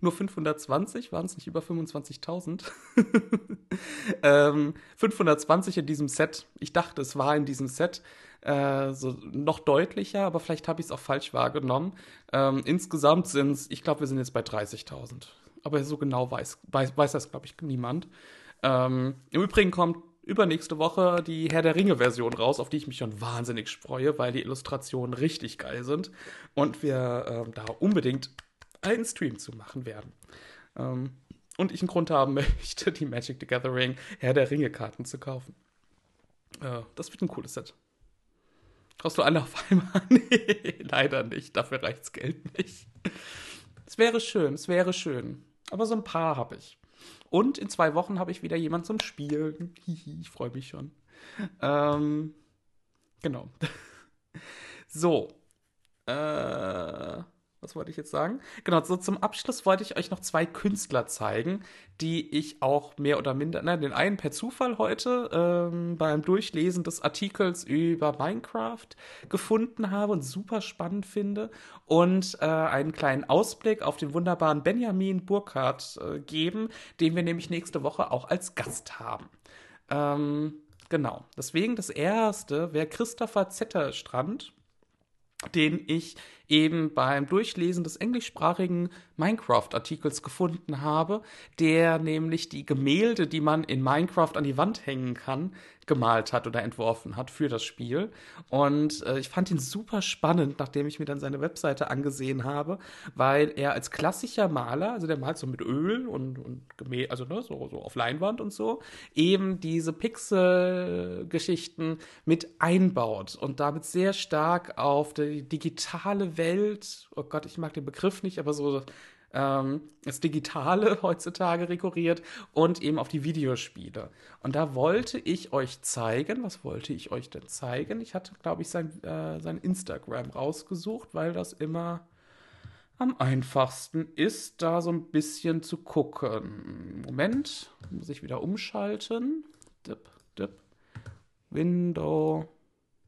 Nur 520 waren es nicht über 25.000. ähm, 520 in diesem Set. Ich dachte, es war in diesem Set äh, so noch deutlicher, aber vielleicht habe ich es auch falsch wahrgenommen. Ähm, insgesamt sind es, ich glaube, wir sind jetzt bei 30.000. Aber so genau weiß, weiß, weiß das, glaube ich, niemand. Ähm, Im Übrigen kommt übernächste Woche die Herr der Ringe-Version raus, auf die ich mich schon wahnsinnig freue, weil die Illustrationen richtig geil sind und wir ähm, da unbedingt einen Stream zu machen werden. Ähm, und ich einen Grund haben möchte, die Magic the Gathering Herr der Ringe-Karten zu kaufen. Äh, das wird ein cooles Set. Kaufst du alle auf einmal? nee, leider nicht. Dafür reicht's Geld nicht. Es wäre schön, es wäre schön. Aber so ein paar habe ich. Und in zwei Wochen habe ich wieder jemand zum Spielen. ich freue mich schon. Ähm, genau. so. Äh, was wollte ich jetzt sagen? Genau, so zum Abschluss wollte ich euch noch zwei Künstler zeigen, die ich auch mehr oder minder, nein, den einen per Zufall heute ähm, beim Durchlesen des Artikels über Minecraft gefunden habe und super spannend finde und äh, einen kleinen Ausblick auf den wunderbaren Benjamin Burkhardt äh, geben, den wir nämlich nächste Woche auch als Gast haben. Ähm, genau, deswegen das erste wäre Christopher Zetterstrand den ich eben beim Durchlesen des englischsprachigen Minecraft-Artikels gefunden habe, der nämlich die Gemälde, die man in Minecraft an die Wand hängen kann, gemalt hat oder entworfen hat für das Spiel. Und äh, ich fand ihn super spannend, nachdem ich mir dann seine Webseite angesehen habe, weil er als klassischer Maler, also der malt so mit Öl und, und Gemälde, also ne, so, so auf Leinwand und so, eben diese Pixel-Geschichten mit einbaut und damit sehr stark auf die digitale Welt, oh Gott, ich mag den Begriff nicht, aber so ähm, das Digitale heutzutage rekurriert und eben auf die Videospiele. Und da wollte ich euch zeigen, was wollte ich euch denn zeigen? Ich hatte, glaube ich, sein, äh, sein Instagram rausgesucht, weil das immer am einfachsten ist, da so ein bisschen zu gucken. Moment, muss ich wieder umschalten. Dip, dip. Window.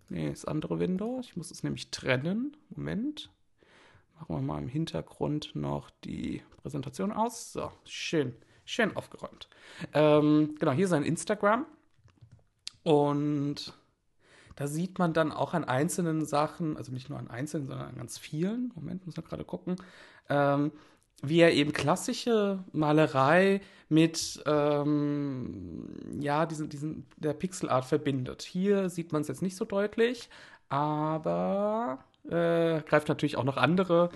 Nee, das andere Window. Ich muss es nämlich trennen. Moment. Machen wir mal im Hintergrund noch die Präsentation aus. So, schön, schön aufgeräumt. Ähm, genau, hier sein Instagram. Und da sieht man dann auch an einzelnen Sachen, also nicht nur an einzelnen, sondern an ganz vielen, Moment, muss man gerade gucken, ähm, wie er eben klassische Malerei mit ähm, ja, diesen, diesen, der Pixelart verbindet. Hier sieht man es jetzt nicht so deutlich, aber äh, greift natürlich auch noch andere,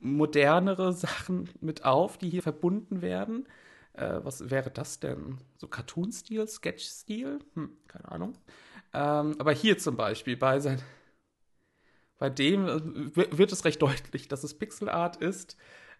modernere Sachen mit auf, die hier verbunden werden. Äh, was wäre das denn? So Cartoon-Stil, Sketch-Stil? Hm, keine Ahnung. Ähm, aber hier zum Beispiel bei sein, bei dem äh, wird es recht deutlich, dass es Pixel-Art ist.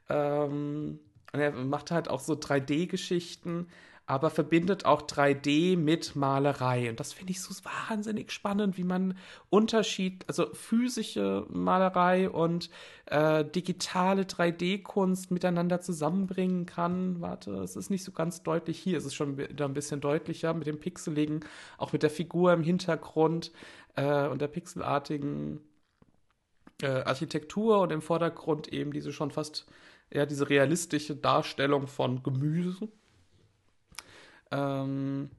Ähm, und er macht halt auch so 3D-Geschichten, aber verbindet auch 3D mit Malerei. Und das finde ich so wahnsinnig spannend, wie man Unterschied, also physische Malerei und äh, digitale 3D-Kunst miteinander zusammenbringen kann. Warte, es ist nicht so ganz deutlich. Hier ist es schon wieder ein bisschen deutlicher mit dem Pixeligen, auch mit der Figur im Hintergrund äh, und der pixelartigen äh, Architektur und im Vordergrund eben diese schon fast ja, diese realistische Darstellung von Gemüse. Ähm,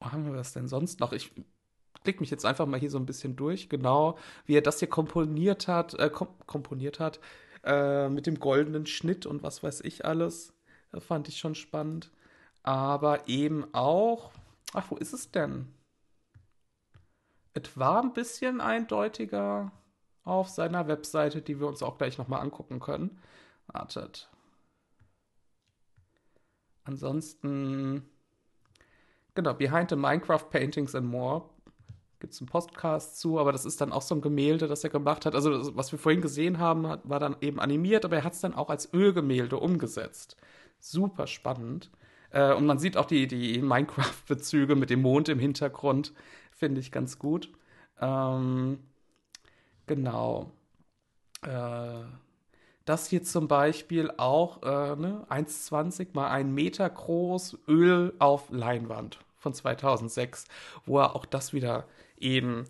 wo haben wir das denn sonst noch? Ich klicke mich jetzt einfach mal hier so ein bisschen durch, genau, wie er das hier komponiert hat, äh, kom komponiert hat, äh, mit dem goldenen Schnitt und was weiß ich alles. Das fand ich schon spannend. Aber eben auch, ach, wo ist es denn? Es war ein bisschen eindeutiger. Auf seiner Webseite, die wir uns auch gleich nochmal angucken können. Wartet. Ansonsten, genau, Behind the Minecraft Paintings and More gibt es einen Podcast zu, aber das ist dann auch so ein Gemälde, das er gemacht hat. Also, was wir vorhin gesehen haben, war dann eben animiert, aber er hat es dann auch als Ölgemälde umgesetzt. Super spannend. Äh, und man sieht auch die, die Minecraft-Bezüge mit dem Mond im Hintergrund, finde ich ganz gut. Ähm, genau. Äh, das hier zum Beispiel auch äh, ne, 1,20 mal 1 Meter groß, Öl auf Leinwand von 2006, wo er auch das wieder eben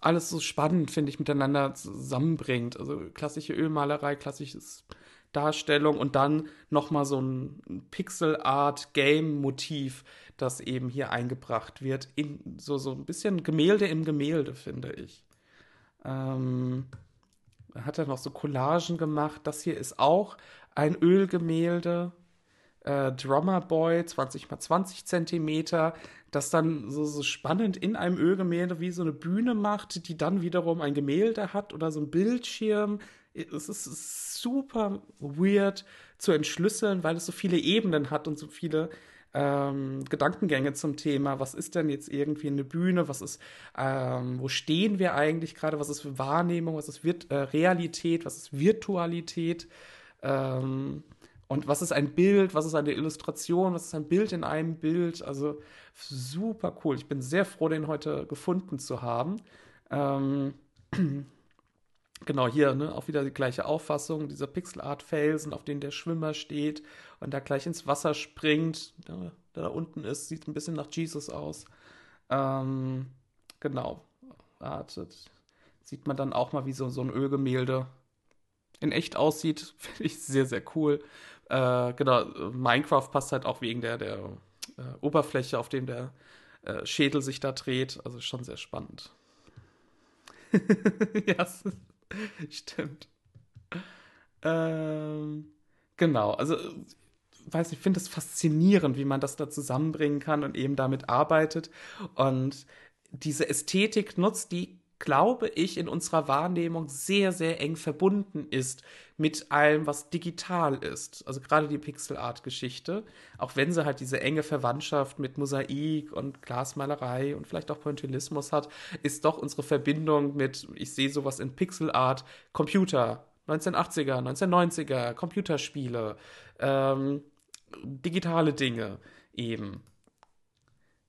alles so spannend, finde ich, miteinander zusammenbringt. Also klassische Ölmalerei, klassisches Darstellung und dann nochmal so ein Pixel-Art-Game-Motiv, das eben hier eingebracht wird. In so, so ein bisschen Gemälde im Gemälde, finde ich. Ähm, hat er noch so Collagen gemacht. Das hier ist auch ein Ölgemälde. Äh, Drummer Boy, 20 mal 20 Zentimeter, das dann so, so spannend in einem Ölgemälde wie so eine Bühne macht, die dann wiederum ein Gemälde hat oder so ein Bildschirm. Es ist super weird zu entschlüsseln, weil es so viele Ebenen hat und so viele ähm, Gedankengänge zum Thema, was ist denn jetzt irgendwie eine Bühne, was ist, ähm, wo stehen wir eigentlich gerade, was ist Wahrnehmung, was ist Virt äh, Realität, was ist Virtualität ähm, und was ist ein Bild, was ist eine Illustration, was ist ein Bild in einem Bild, also super cool. Ich bin sehr froh, den heute gefunden zu haben. Ähm, Genau, hier ne, auch wieder die gleiche Auffassung, dieser Pixel-Art-Felsen, auf denen der Schwimmer steht und da gleich ins Wasser springt, der, der da unten ist, sieht ein bisschen nach Jesus aus. Ähm, genau, wartet. Sieht man dann auch mal, wie so, so ein Ölgemälde in echt aussieht, finde ich sehr, sehr cool. Äh, genau, Minecraft passt halt auch wegen der, der äh, Oberfläche, auf dem der äh, Schädel sich da dreht, also schon sehr spannend. ja, Stimmt. Ähm, genau, also weiß ich finde es faszinierend, wie man das da zusammenbringen kann und eben damit arbeitet und diese Ästhetik nutzt, die glaube ich, in unserer Wahrnehmung sehr, sehr eng verbunden ist mit allem, was digital ist. Also gerade die Pixel-Art-Geschichte, auch wenn sie halt diese enge Verwandtschaft mit Mosaik und Glasmalerei und vielleicht auch Pointillismus hat, ist doch unsere Verbindung mit, ich sehe sowas in Pixel-Art, Computer, 1980er, 1990er, Computerspiele, ähm, digitale Dinge eben.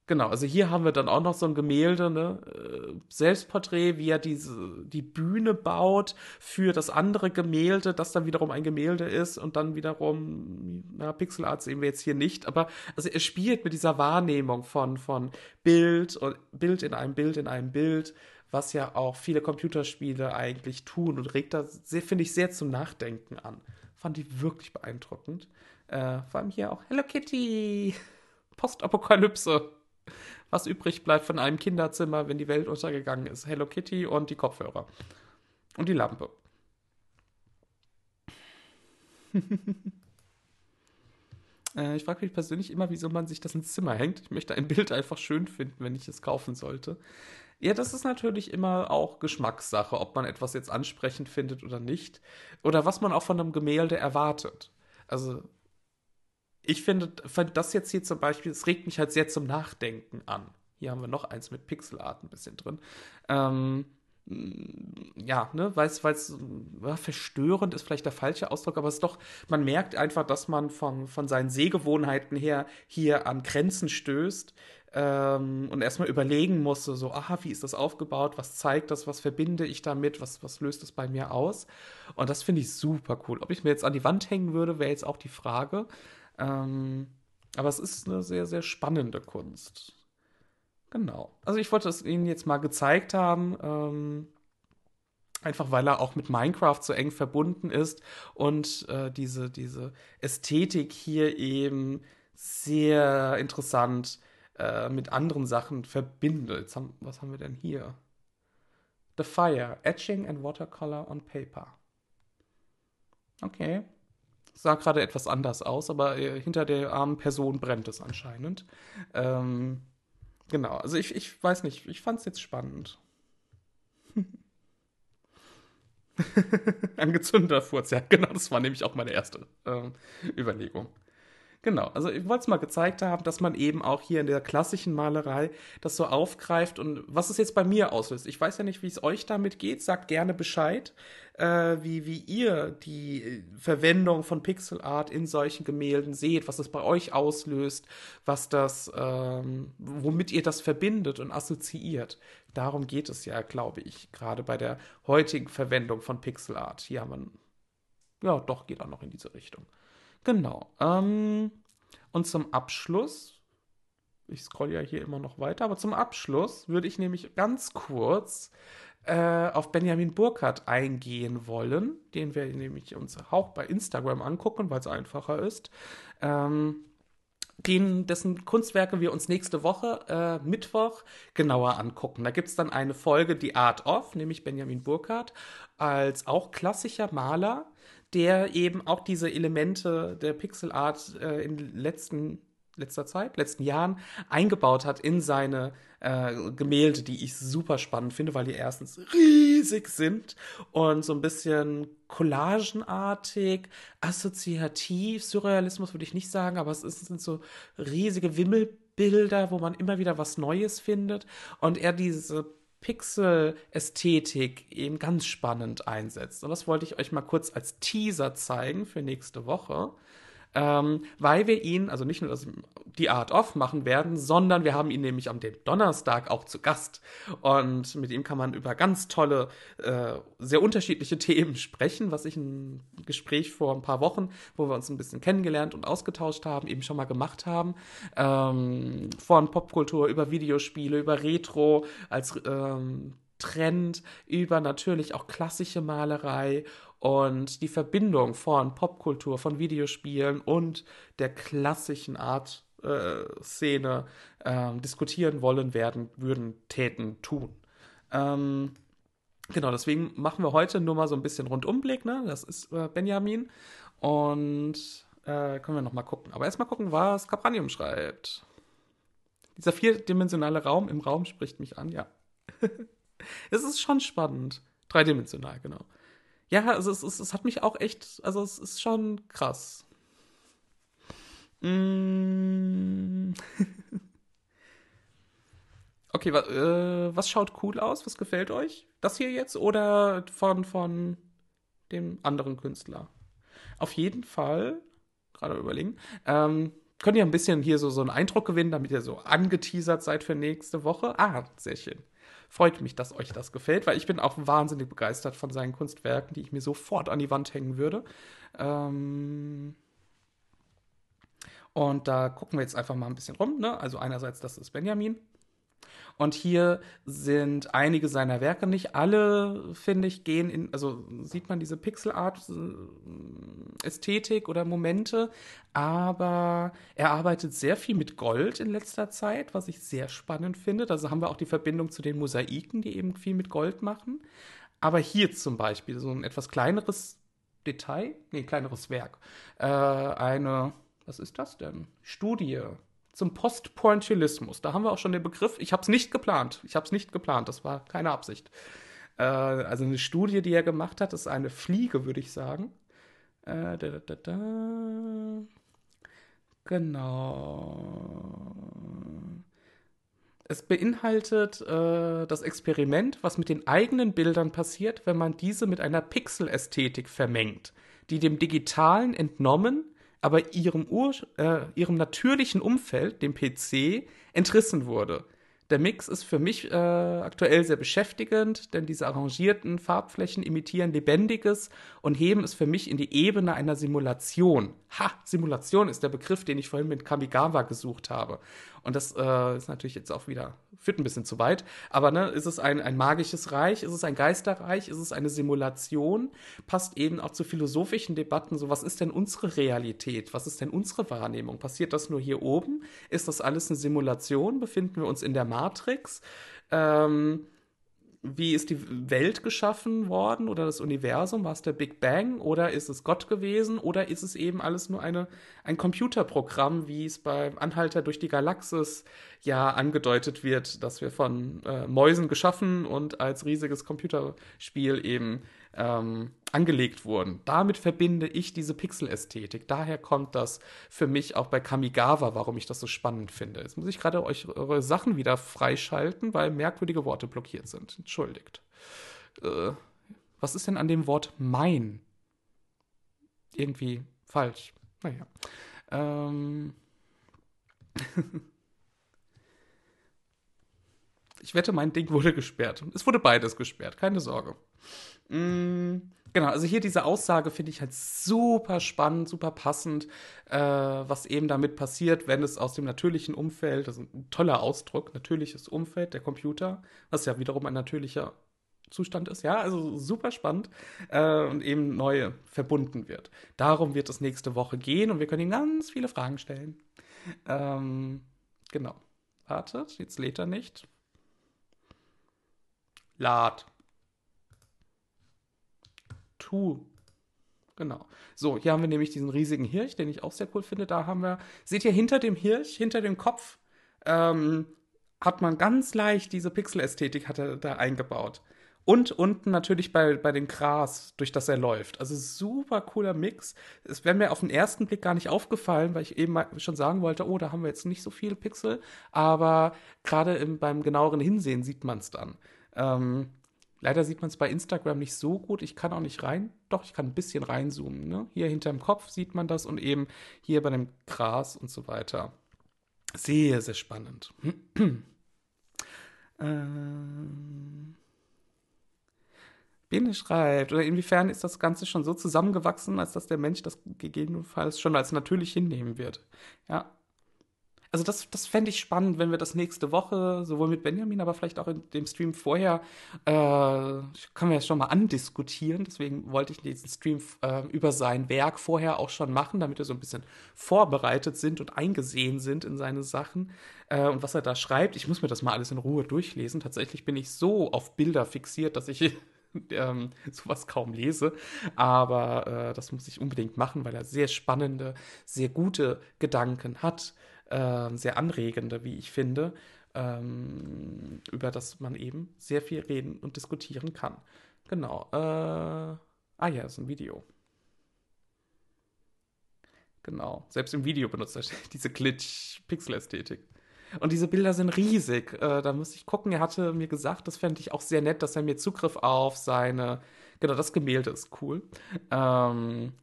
Genau, also hier haben wir dann auch noch so ein Gemälde, ne? Äh, Selbstporträt, wie er diese, die Bühne baut für das andere Gemälde, das dann wiederum ein Gemälde ist und dann wiederum, na, Pixelart sehen wir jetzt hier nicht, aber also er spielt mit dieser Wahrnehmung von, von Bild und Bild in einem Bild in einem Bild, was ja auch viele Computerspiele eigentlich tun und regt da, finde ich, sehr zum Nachdenken an. Fand ich wirklich beeindruckend. Äh, vor allem hier auch Hello Kitty, Postapokalypse was übrig bleibt von einem Kinderzimmer, wenn die Welt untergegangen ist. Hello Kitty und die Kopfhörer. Und die Lampe. Äh, ich frage mich persönlich immer, wieso man sich das ins Zimmer hängt. Ich möchte ein Bild einfach schön finden, wenn ich es kaufen sollte. Ja, das ist natürlich immer auch Geschmackssache, ob man etwas jetzt ansprechend findet oder nicht. Oder was man auch von einem Gemälde erwartet. Also ich finde, find das jetzt hier zum Beispiel, es regt mich halt sehr zum Nachdenken an. Hier haben wir noch eins mit Pixelart ein bisschen drin. Ähm, ja, ne, weil es ja, verstörend ist vielleicht der falsche Ausdruck, aber es ist doch, man merkt einfach, dass man von, von seinen Sehgewohnheiten her hier an Grenzen stößt ähm, und erstmal überlegen musste, so, aha, wie ist das aufgebaut, was zeigt das, was verbinde ich damit, was, was löst es bei mir aus? Und das finde ich super cool. Ob ich mir jetzt an die Wand hängen würde, wäre jetzt auch die Frage. Ähm, aber es ist eine sehr, sehr spannende Kunst. Genau. Also ich wollte es Ihnen jetzt mal gezeigt haben. Ähm, einfach weil er auch mit Minecraft so eng verbunden ist und äh, diese, diese Ästhetik hier eben sehr interessant äh, mit anderen Sachen verbindet. Haben, was haben wir denn hier? The Fire, Etching and Watercolor on Paper. Okay sah gerade etwas anders aus, aber äh, hinter der armen Person brennt es anscheinend. Ähm, genau, also ich, ich weiß nicht, ich fand es jetzt spannend. Angezündeter Furz, ja, genau, das war nämlich auch meine erste äh, Überlegung. Genau, also ich wollte es mal gezeigt haben, dass man eben auch hier in der klassischen Malerei das so aufgreift und was es jetzt bei mir auslöst. Ich weiß ja nicht, wie es euch damit geht. Sagt gerne Bescheid, äh, wie, wie ihr die äh, Verwendung von Pixel Art in solchen Gemälden seht, was es bei euch auslöst, was das, ähm, womit ihr das verbindet und assoziiert. Darum geht es ja, glaube ich, gerade bei der heutigen Verwendung von Pixel Art. Hier haben wir, ja, doch, geht auch noch in diese Richtung. Genau. Ähm, und zum Abschluss, ich scroll ja hier immer noch weiter, aber zum Abschluss würde ich nämlich ganz kurz äh, auf Benjamin Burkhardt eingehen wollen, den wir nämlich uns auch bei Instagram angucken, weil es einfacher ist. Ähm, den, dessen Kunstwerke wir uns nächste Woche, äh, Mittwoch, genauer angucken. Da gibt es dann eine Folge, die Art of, nämlich Benjamin Burkhardt, als auch klassischer Maler, der eben auch diese Elemente der Pixel Art äh, in letzten letzter Zeit, letzten Jahren eingebaut hat in seine äh, Gemälde, die ich super spannend finde, weil die erstens riesig sind und so ein bisschen collagenartig, assoziativ, Surrealismus würde ich nicht sagen, aber es sind so riesige Wimmelbilder, wo man immer wieder was Neues findet. Und er diese Pixel-Ästhetik eben ganz spannend einsetzt. Und das wollte ich euch mal kurz als Teaser zeigen für nächste Woche ähm, weil wir ihn, also nicht nur das, die Art of machen werden, sondern wir haben ihn nämlich am Donnerstag auch zu Gast. Und mit ihm kann man über ganz tolle, äh, sehr unterschiedliche Themen sprechen, was ich ein Gespräch vor ein paar Wochen, wo wir uns ein bisschen kennengelernt und ausgetauscht haben, eben schon mal gemacht haben. Ähm, von Popkultur über Videospiele, über Retro als ähm, Trend, über natürlich auch klassische Malerei und die Verbindung von Popkultur, von Videospielen und der klassischen Art äh, Szene äh, diskutieren wollen, werden, würden, täten, tun. Ähm, genau, deswegen machen wir heute nur mal so ein bisschen Rundumblick, ne? Das ist äh, Benjamin. Und äh, können wir noch mal gucken. Aber erstmal gucken, was Capranium schreibt. Dieser vierdimensionale Raum im Raum spricht mich an, ja. es ist schon spannend. Dreidimensional, genau. Ja, also es, es, es hat mich auch echt, also es ist schon krass. Mm. okay, wa, äh, was schaut cool aus? Was gefällt euch? Das hier jetzt oder von, von dem anderen Künstler? Auf jeden Fall, gerade überlegen, ähm, könnt ihr ein bisschen hier so, so einen Eindruck gewinnen, damit ihr so angeteasert seid für nächste Woche. Ah, sehr schön freut mich, dass euch das gefällt, weil ich bin auch wahnsinnig begeistert von seinen Kunstwerken, die ich mir sofort an die Wand hängen würde. Ähm und da gucken wir jetzt einfach mal ein bisschen rum. Ne? Also einerseits, das ist Benjamin. Und hier sind einige seiner Werke, nicht alle, finde ich, gehen in, also sieht man diese Pixel-Art-Ästhetik oder Momente, aber er arbeitet sehr viel mit Gold in letzter Zeit, was ich sehr spannend finde. Also haben wir auch die Verbindung zu den Mosaiken, die eben viel mit Gold machen. Aber hier zum Beispiel so ein etwas kleineres Detail, nee, kleineres Werk. Äh, eine, was ist das denn? Studie zum Postpointillismus. Da haben wir auch schon den Begriff. Ich habe es nicht geplant. Ich habe es nicht geplant. Das war keine Absicht. Äh, also eine Studie, die er gemacht hat, ist eine Fliege, würde ich sagen. Äh, da, da, da, genau. Es beinhaltet äh, das Experiment, was mit den eigenen Bildern passiert, wenn man diese mit einer Pixel-Ästhetik vermengt, die dem Digitalen entnommen aber ihrem, Ur äh, ihrem natürlichen Umfeld, dem PC, entrissen wurde. Der Mix ist für mich äh, aktuell sehr beschäftigend, denn diese arrangierten Farbflächen imitieren Lebendiges und heben es für mich in die Ebene einer Simulation. Ha, Simulation ist der Begriff, den ich vorhin mit Kamigawa gesucht habe. Und das äh, ist natürlich jetzt auch wieder, führt ein bisschen zu weit. Aber ne, ist es ein, ein magisches Reich? Ist es ein Geisterreich? Ist es eine Simulation? Passt eben auch zu philosophischen Debatten. So, was ist denn unsere Realität? Was ist denn unsere Wahrnehmung? Passiert das nur hier oben? Ist das alles eine Simulation? Befinden wir uns in der Matrix? Ähm, wie ist die Welt geschaffen worden oder das Universum? War es der Big Bang oder ist es Gott gewesen oder ist es eben alles nur eine, ein Computerprogramm, wie es beim Anhalter durch die Galaxis ja angedeutet wird, dass wir von äh, Mäusen geschaffen und als riesiges Computerspiel eben ähm, angelegt wurden. Damit verbinde ich diese Pixel-Ästhetik. Daher kommt das für mich auch bei Kamigawa, warum ich das so spannend finde. Jetzt muss ich gerade euch eure Sachen wieder freischalten, weil merkwürdige Worte blockiert sind. Entschuldigt. Äh, was ist denn an dem Wort mein? Irgendwie falsch. Naja. Ähm. ich wette, mein Ding wurde gesperrt. Es wurde beides gesperrt, keine Sorge. Mm, genau, also hier diese Aussage finde ich halt super spannend, super passend, äh, was eben damit passiert, wenn es aus dem natürlichen Umfeld, ist ein toller Ausdruck, natürliches Umfeld, der Computer, was ja wiederum ein natürlicher Zustand ist, ja, also super spannend äh, und eben neu verbunden wird. Darum wird es nächste Woche gehen und wir können ihm ganz viele Fragen stellen. Ähm, genau. Wartet, jetzt lädt er nicht. Lad. Tu. Genau. So, hier haben wir nämlich diesen riesigen Hirsch, den ich auch sehr cool finde. Da haben wir, seht ihr hinter dem Hirsch, hinter dem Kopf, ähm, hat man ganz leicht diese Pixel-Ästhetik hat er da eingebaut. Und unten natürlich bei, bei dem Gras, durch das er läuft. Also super cooler Mix. Es wäre mir auf den ersten Blick gar nicht aufgefallen, weil ich eben schon sagen wollte, oh, da haben wir jetzt nicht so viele Pixel. Aber gerade beim genaueren Hinsehen sieht man es dann. Ähm, leider sieht man es bei Instagram nicht so gut. Ich kann auch nicht rein. Doch, ich kann ein bisschen reinzoomen. Ne? Hier hinterm Kopf sieht man das und eben hier bei dem Gras und so weiter. Sehr, sehr spannend. ähm. Bene schreibt, oder inwiefern ist das Ganze schon so zusammengewachsen, als dass der Mensch das gegebenenfalls schon als natürlich hinnehmen wird. Ja, also das, das fände ich spannend, wenn wir das nächste Woche, sowohl mit Benjamin, aber vielleicht auch in dem Stream vorher, äh, können wir ja schon mal andiskutieren. Deswegen wollte ich diesen Stream äh, über sein Werk vorher auch schon machen, damit wir so ein bisschen vorbereitet sind und eingesehen sind in seine Sachen äh, und was er da schreibt. Ich muss mir das mal alles in Ruhe durchlesen. Tatsächlich bin ich so auf Bilder fixiert, dass ich ähm, sowas kaum lese. Aber äh, das muss ich unbedingt machen, weil er sehr spannende, sehr gute Gedanken hat äh, sehr anregende, wie ich finde, ähm, über das man eben sehr viel reden und diskutieren kann. Genau. Äh, ah ja, ist ein Video. Genau. Selbst im Video benutzt er diese Glitch-Pixel-Ästhetik. Und diese Bilder sind riesig. Äh, da muss ich gucken. Er hatte mir gesagt, das fände ich auch sehr nett, dass er mir Zugriff auf seine. Genau, das Gemälde ist cool. Ähm,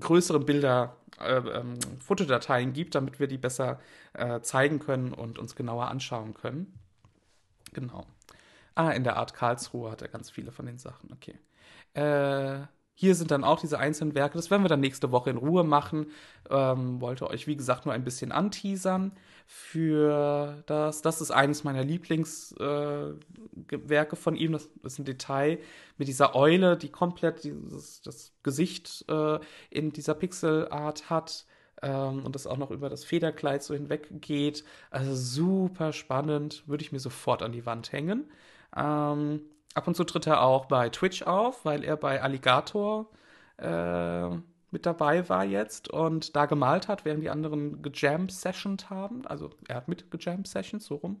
größere Bilder, äh, ähm, Fotodateien gibt, damit wir die besser äh, zeigen können und uns genauer anschauen können. Genau. Ah, in der Art Karlsruhe hat er ganz viele von den Sachen. Okay. Äh, hier sind dann auch diese einzelnen Werke. Das werden wir dann nächste Woche in Ruhe machen. Ähm, wollte euch, wie gesagt, nur ein bisschen anteasern für das. Das ist eines meiner Lieblingswerke äh, von ihm. Das ist ein Detail mit dieser Eule, die komplett dieses, das Gesicht äh, in dieser Pixelart hat. Ähm, und das auch noch über das Federkleid so hinweg geht. Also super spannend. Würde ich mir sofort an die Wand hängen. Ähm, Ab und zu tritt er auch bei Twitch auf, weil er bei Alligator äh, mit dabei war jetzt und da gemalt hat, während die anderen gejam-sessioned haben. Also er hat mit gejam-sessions, so rum.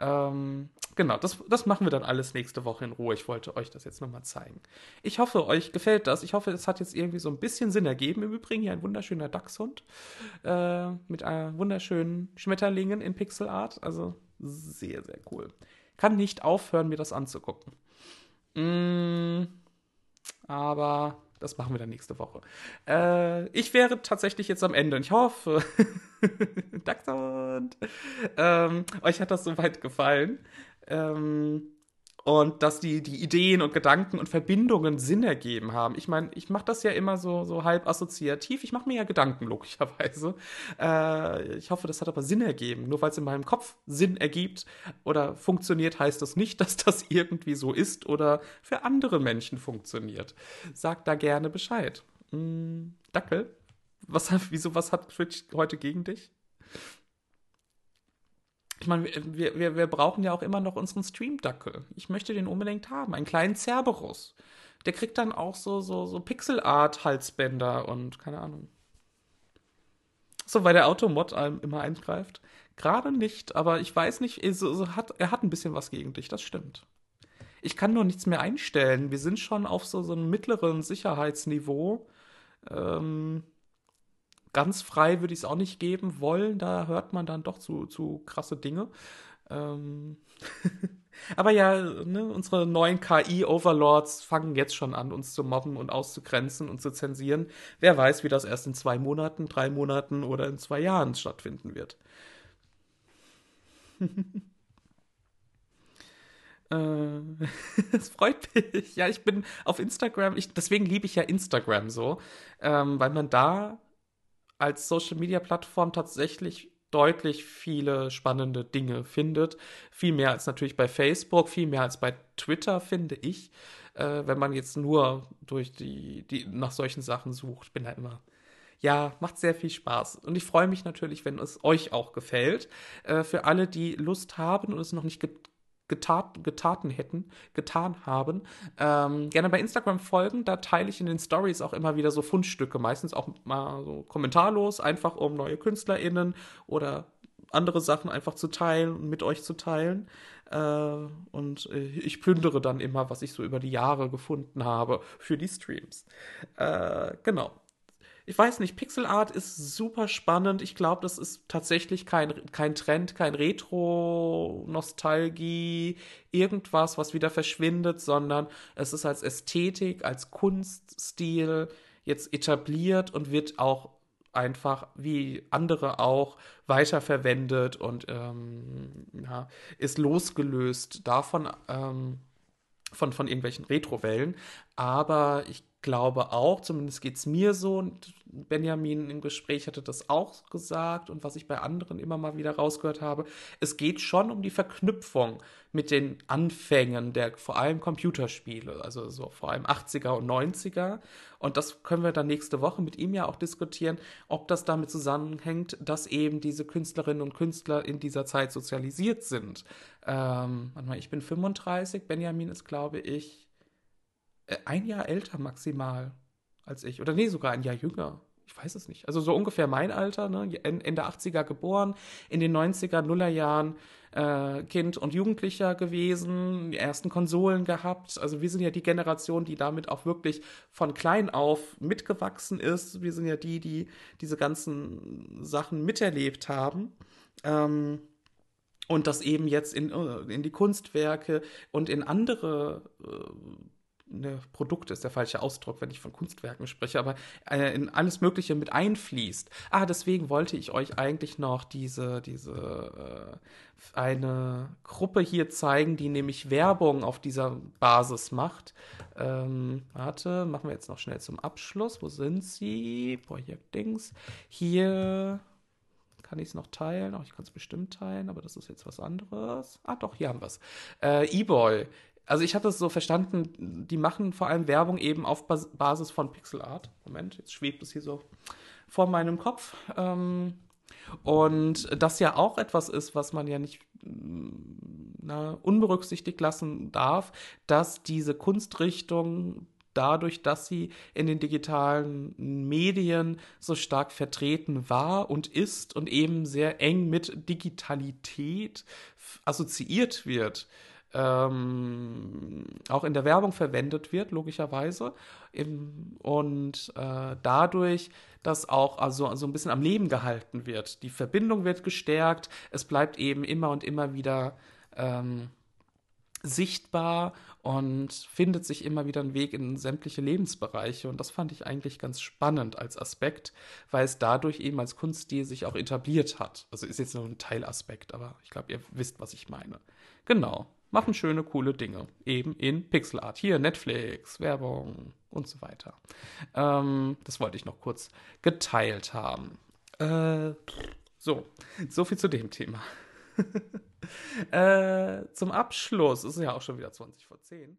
Ähm, genau, das, das machen wir dann alles nächste Woche in Ruhe. Ich wollte euch das jetzt nochmal zeigen. Ich hoffe, euch gefällt das. Ich hoffe, es hat jetzt irgendwie so ein bisschen Sinn ergeben. Im Übrigen hier ein wunderschöner Dachshund äh, mit äh, wunderschönen Schmetterlingen in Pixelart. Also sehr, sehr cool. Kann nicht aufhören, mir das anzugucken. Mm, aber das machen wir dann nächste Woche. Äh, ich wäre tatsächlich jetzt am Ende und ich hoffe, Dachshund, ähm, euch hat das soweit gefallen. Ähm, und dass die, die Ideen und Gedanken und Verbindungen Sinn ergeben haben. Ich meine, ich mache das ja immer so, so halb assoziativ. Ich mache mir ja Gedanken, logischerweise. Äh, ich hoffe, das hat aber Sinn ergeben. Nur weil es in meinem Kopf Sinn ergibt oder funktioniert, heißt das nicht, dass das irgendwie so ist oder für andere Menschen funktioniert. Sagt da gerne Bescheid. Hm, Dackel, was, wieso, was hat Twitch heute gegen dich? Ich meine, wir, wir, wir brauchen ja auch immer noch unseren Stream-Dackel. Ich möchte den unbedingt haben. Einen kleinen Cerberus. Der kriegt dann auch so, so, so Pixel-Art-Halsbänder und keine Ahnung. So, weil der Automod immer eingreift. Gerade nicht, aber ich weiß nicht, so, so hat, er hat ein bisschen was gegen dich, das stimmt. Ich kann nur nichts mehr einstellen. Wir sind schon auf so, so einem mittleren Sicherheitsniveau. Ähm, ganz frei würde ich es auch nicht geben wollen. Da hört man dann doch zu, zu krasse Dinge. Ähm Aber ja, ne, unsere neuen KI-Overlords fangen jetzt schon an, uns zu mobben und auszugrenzen und zu zensieren. Wer weiß, wie das erst in zwei Monaten, drei Monaten oder in zwei Jahren stattfinden wird. Äh, es freut mich. Ja, ich bin auf Instagram. Ich, deswegen liebe ich ja Instagram so, ähm, weil man da als Social Media Plattform tatsächlich deutlich viele spannende Dinge findet. Viel mehr als natürlich bei Facebook, viel mehr als bei Twitter, finde ich. Äh, wenn man jetzt nur durch die, die nach solchen Sachen sucht, bin da immer ja, macht sehr viel Spaß. Und ich freue mich natürlich, wenn es euch auch gefällt. Äh, für alle, die Lust haben und es noch nicht getat, getaten hätten, getan haben, ähm, gerne bei Instagram folgen. Da teile ich in den Stories auch immer wieder so Fundstücke, meistens auch mal so kommentarlos, einfach um neue KünstlerInnen oder andere Sachen einfach zu teilen und mit euch zu teilen. Äh, und äh, ich plündere dann immer, was ich so über die Jahre gefunden habe für die Streams. Äh, genau ich weiß nicht, Pixel Art ist super spannend. Ich glaube, das ist tatsächlich kein, kein Trend, kein Retro-Nostalgie, irgendwas, was wieder verschwindet, sondern es ist als Ästhetik, als Kunststil jetzt etabliert und wird auch einfach wie andere auch weiterverwendet und ähm, ja, ist losgelöst davon, ähm, von, von irgendwelchen Retro-Wellen. Aber ich glaube auch, zumindest geht es mir so, und Benjamin im Gespräch hatte das auch gesagt und was ich bei anderen immer mal wieder rausgehört habe, es geht schon um die Verknüpfung mit den Anfängen der vor allem Computerspiele, also so vor allem 80er und 90er. Und das können wir dann nächste Woche mit ihm ja auch diskutieren, ob das damit zusammenhängt, dass eben diese Künstlerinnen und Künstler in dieser Zeit sozialisiert sind. Ähm, warte mal, ich bin 35, Benjamin ist, glaube ich, ein Jahr älter maximal als ich. Oder nee, sogar ein Jahr jünger. Ich weiß es nicht. Also so ungefähr mein Alter, ne? Ende 80er geboren, in den 90er, Nullerjahren äh, Kind und Jugendlicher gewesen, die ersten Konsolen gehabt. Also wir sind ja die Generation, die damit auch wirklich von klein auf mitgewachsen ist. Wir sind ja die, die diese ganzen Sachen miterlebt haben. Ähm, und das eben jetzt in, äh, in die Kunstwerke und in andere äh, ne, Produkte ist der falsche Ausdruck, wenn ich von Kunstwerken spreche, aber äh, in alles Mögliche mit einfließt. Ah, deswegen wollte ich euch eigentlich noch diese, diese äh, eine Gruppe hier zeigen, die nämlich Werbung auf dieser Basis macht. Ähm, warte, machen wir jetzt noch schnell zum Abschluss. Wo sind sie? Projektdings. Hier kann ich es noch teilen? Auch ich kann es bestimmt teilen, aber das ist jetzt was anderes. Ah, doch, hier haben wir es. Äh, E-Boy also ich habe das so verstanden, die machen vor allem Werbung eben auf Bas Basis von Pixel Art. Moment, jetzt schwebt es hier so vor meinem Kopf. Ähm, und das ja auch etwas ist, was man ja nicht mm, na, unberücksichtigt lassen darf, dass diese Kunstrichtung dadurch, dass sie in den digitalen Medien so stark vertreten war und ist und eben sehr eng mit Digitalität assoziiert wird, ähm, auch in der Werbung verwendet wird, logischerweise. und äh, dadurch, dass auch also so ein bisschen am Leben gehalten wird. Die Verbindung wird gestärkt, es bleibt eben immer und immer wieder ähm, sichtbar und findet sich immer wieder einen Weg in sämtliche Lebensbereiche. Und das fand ich eigentlich ganz spannend als Aspekt, weil es dadurch eben als Kunststil sich auch etabliert hat. Also ist jetzt nur ein Teilaspekt, aber ich glaube, ihr wisst, was ich meine. Genau machen schöne, coole Dinge. Eben in Pixelart. Hier, Netflix, Werbung und so weiter. Ähm, das wollte ich noch kurz geteilt haben. Äh, so, so viel zu dem Thema. äh, zum Abschluss, ist ja auch schon wieder 20 vor 10.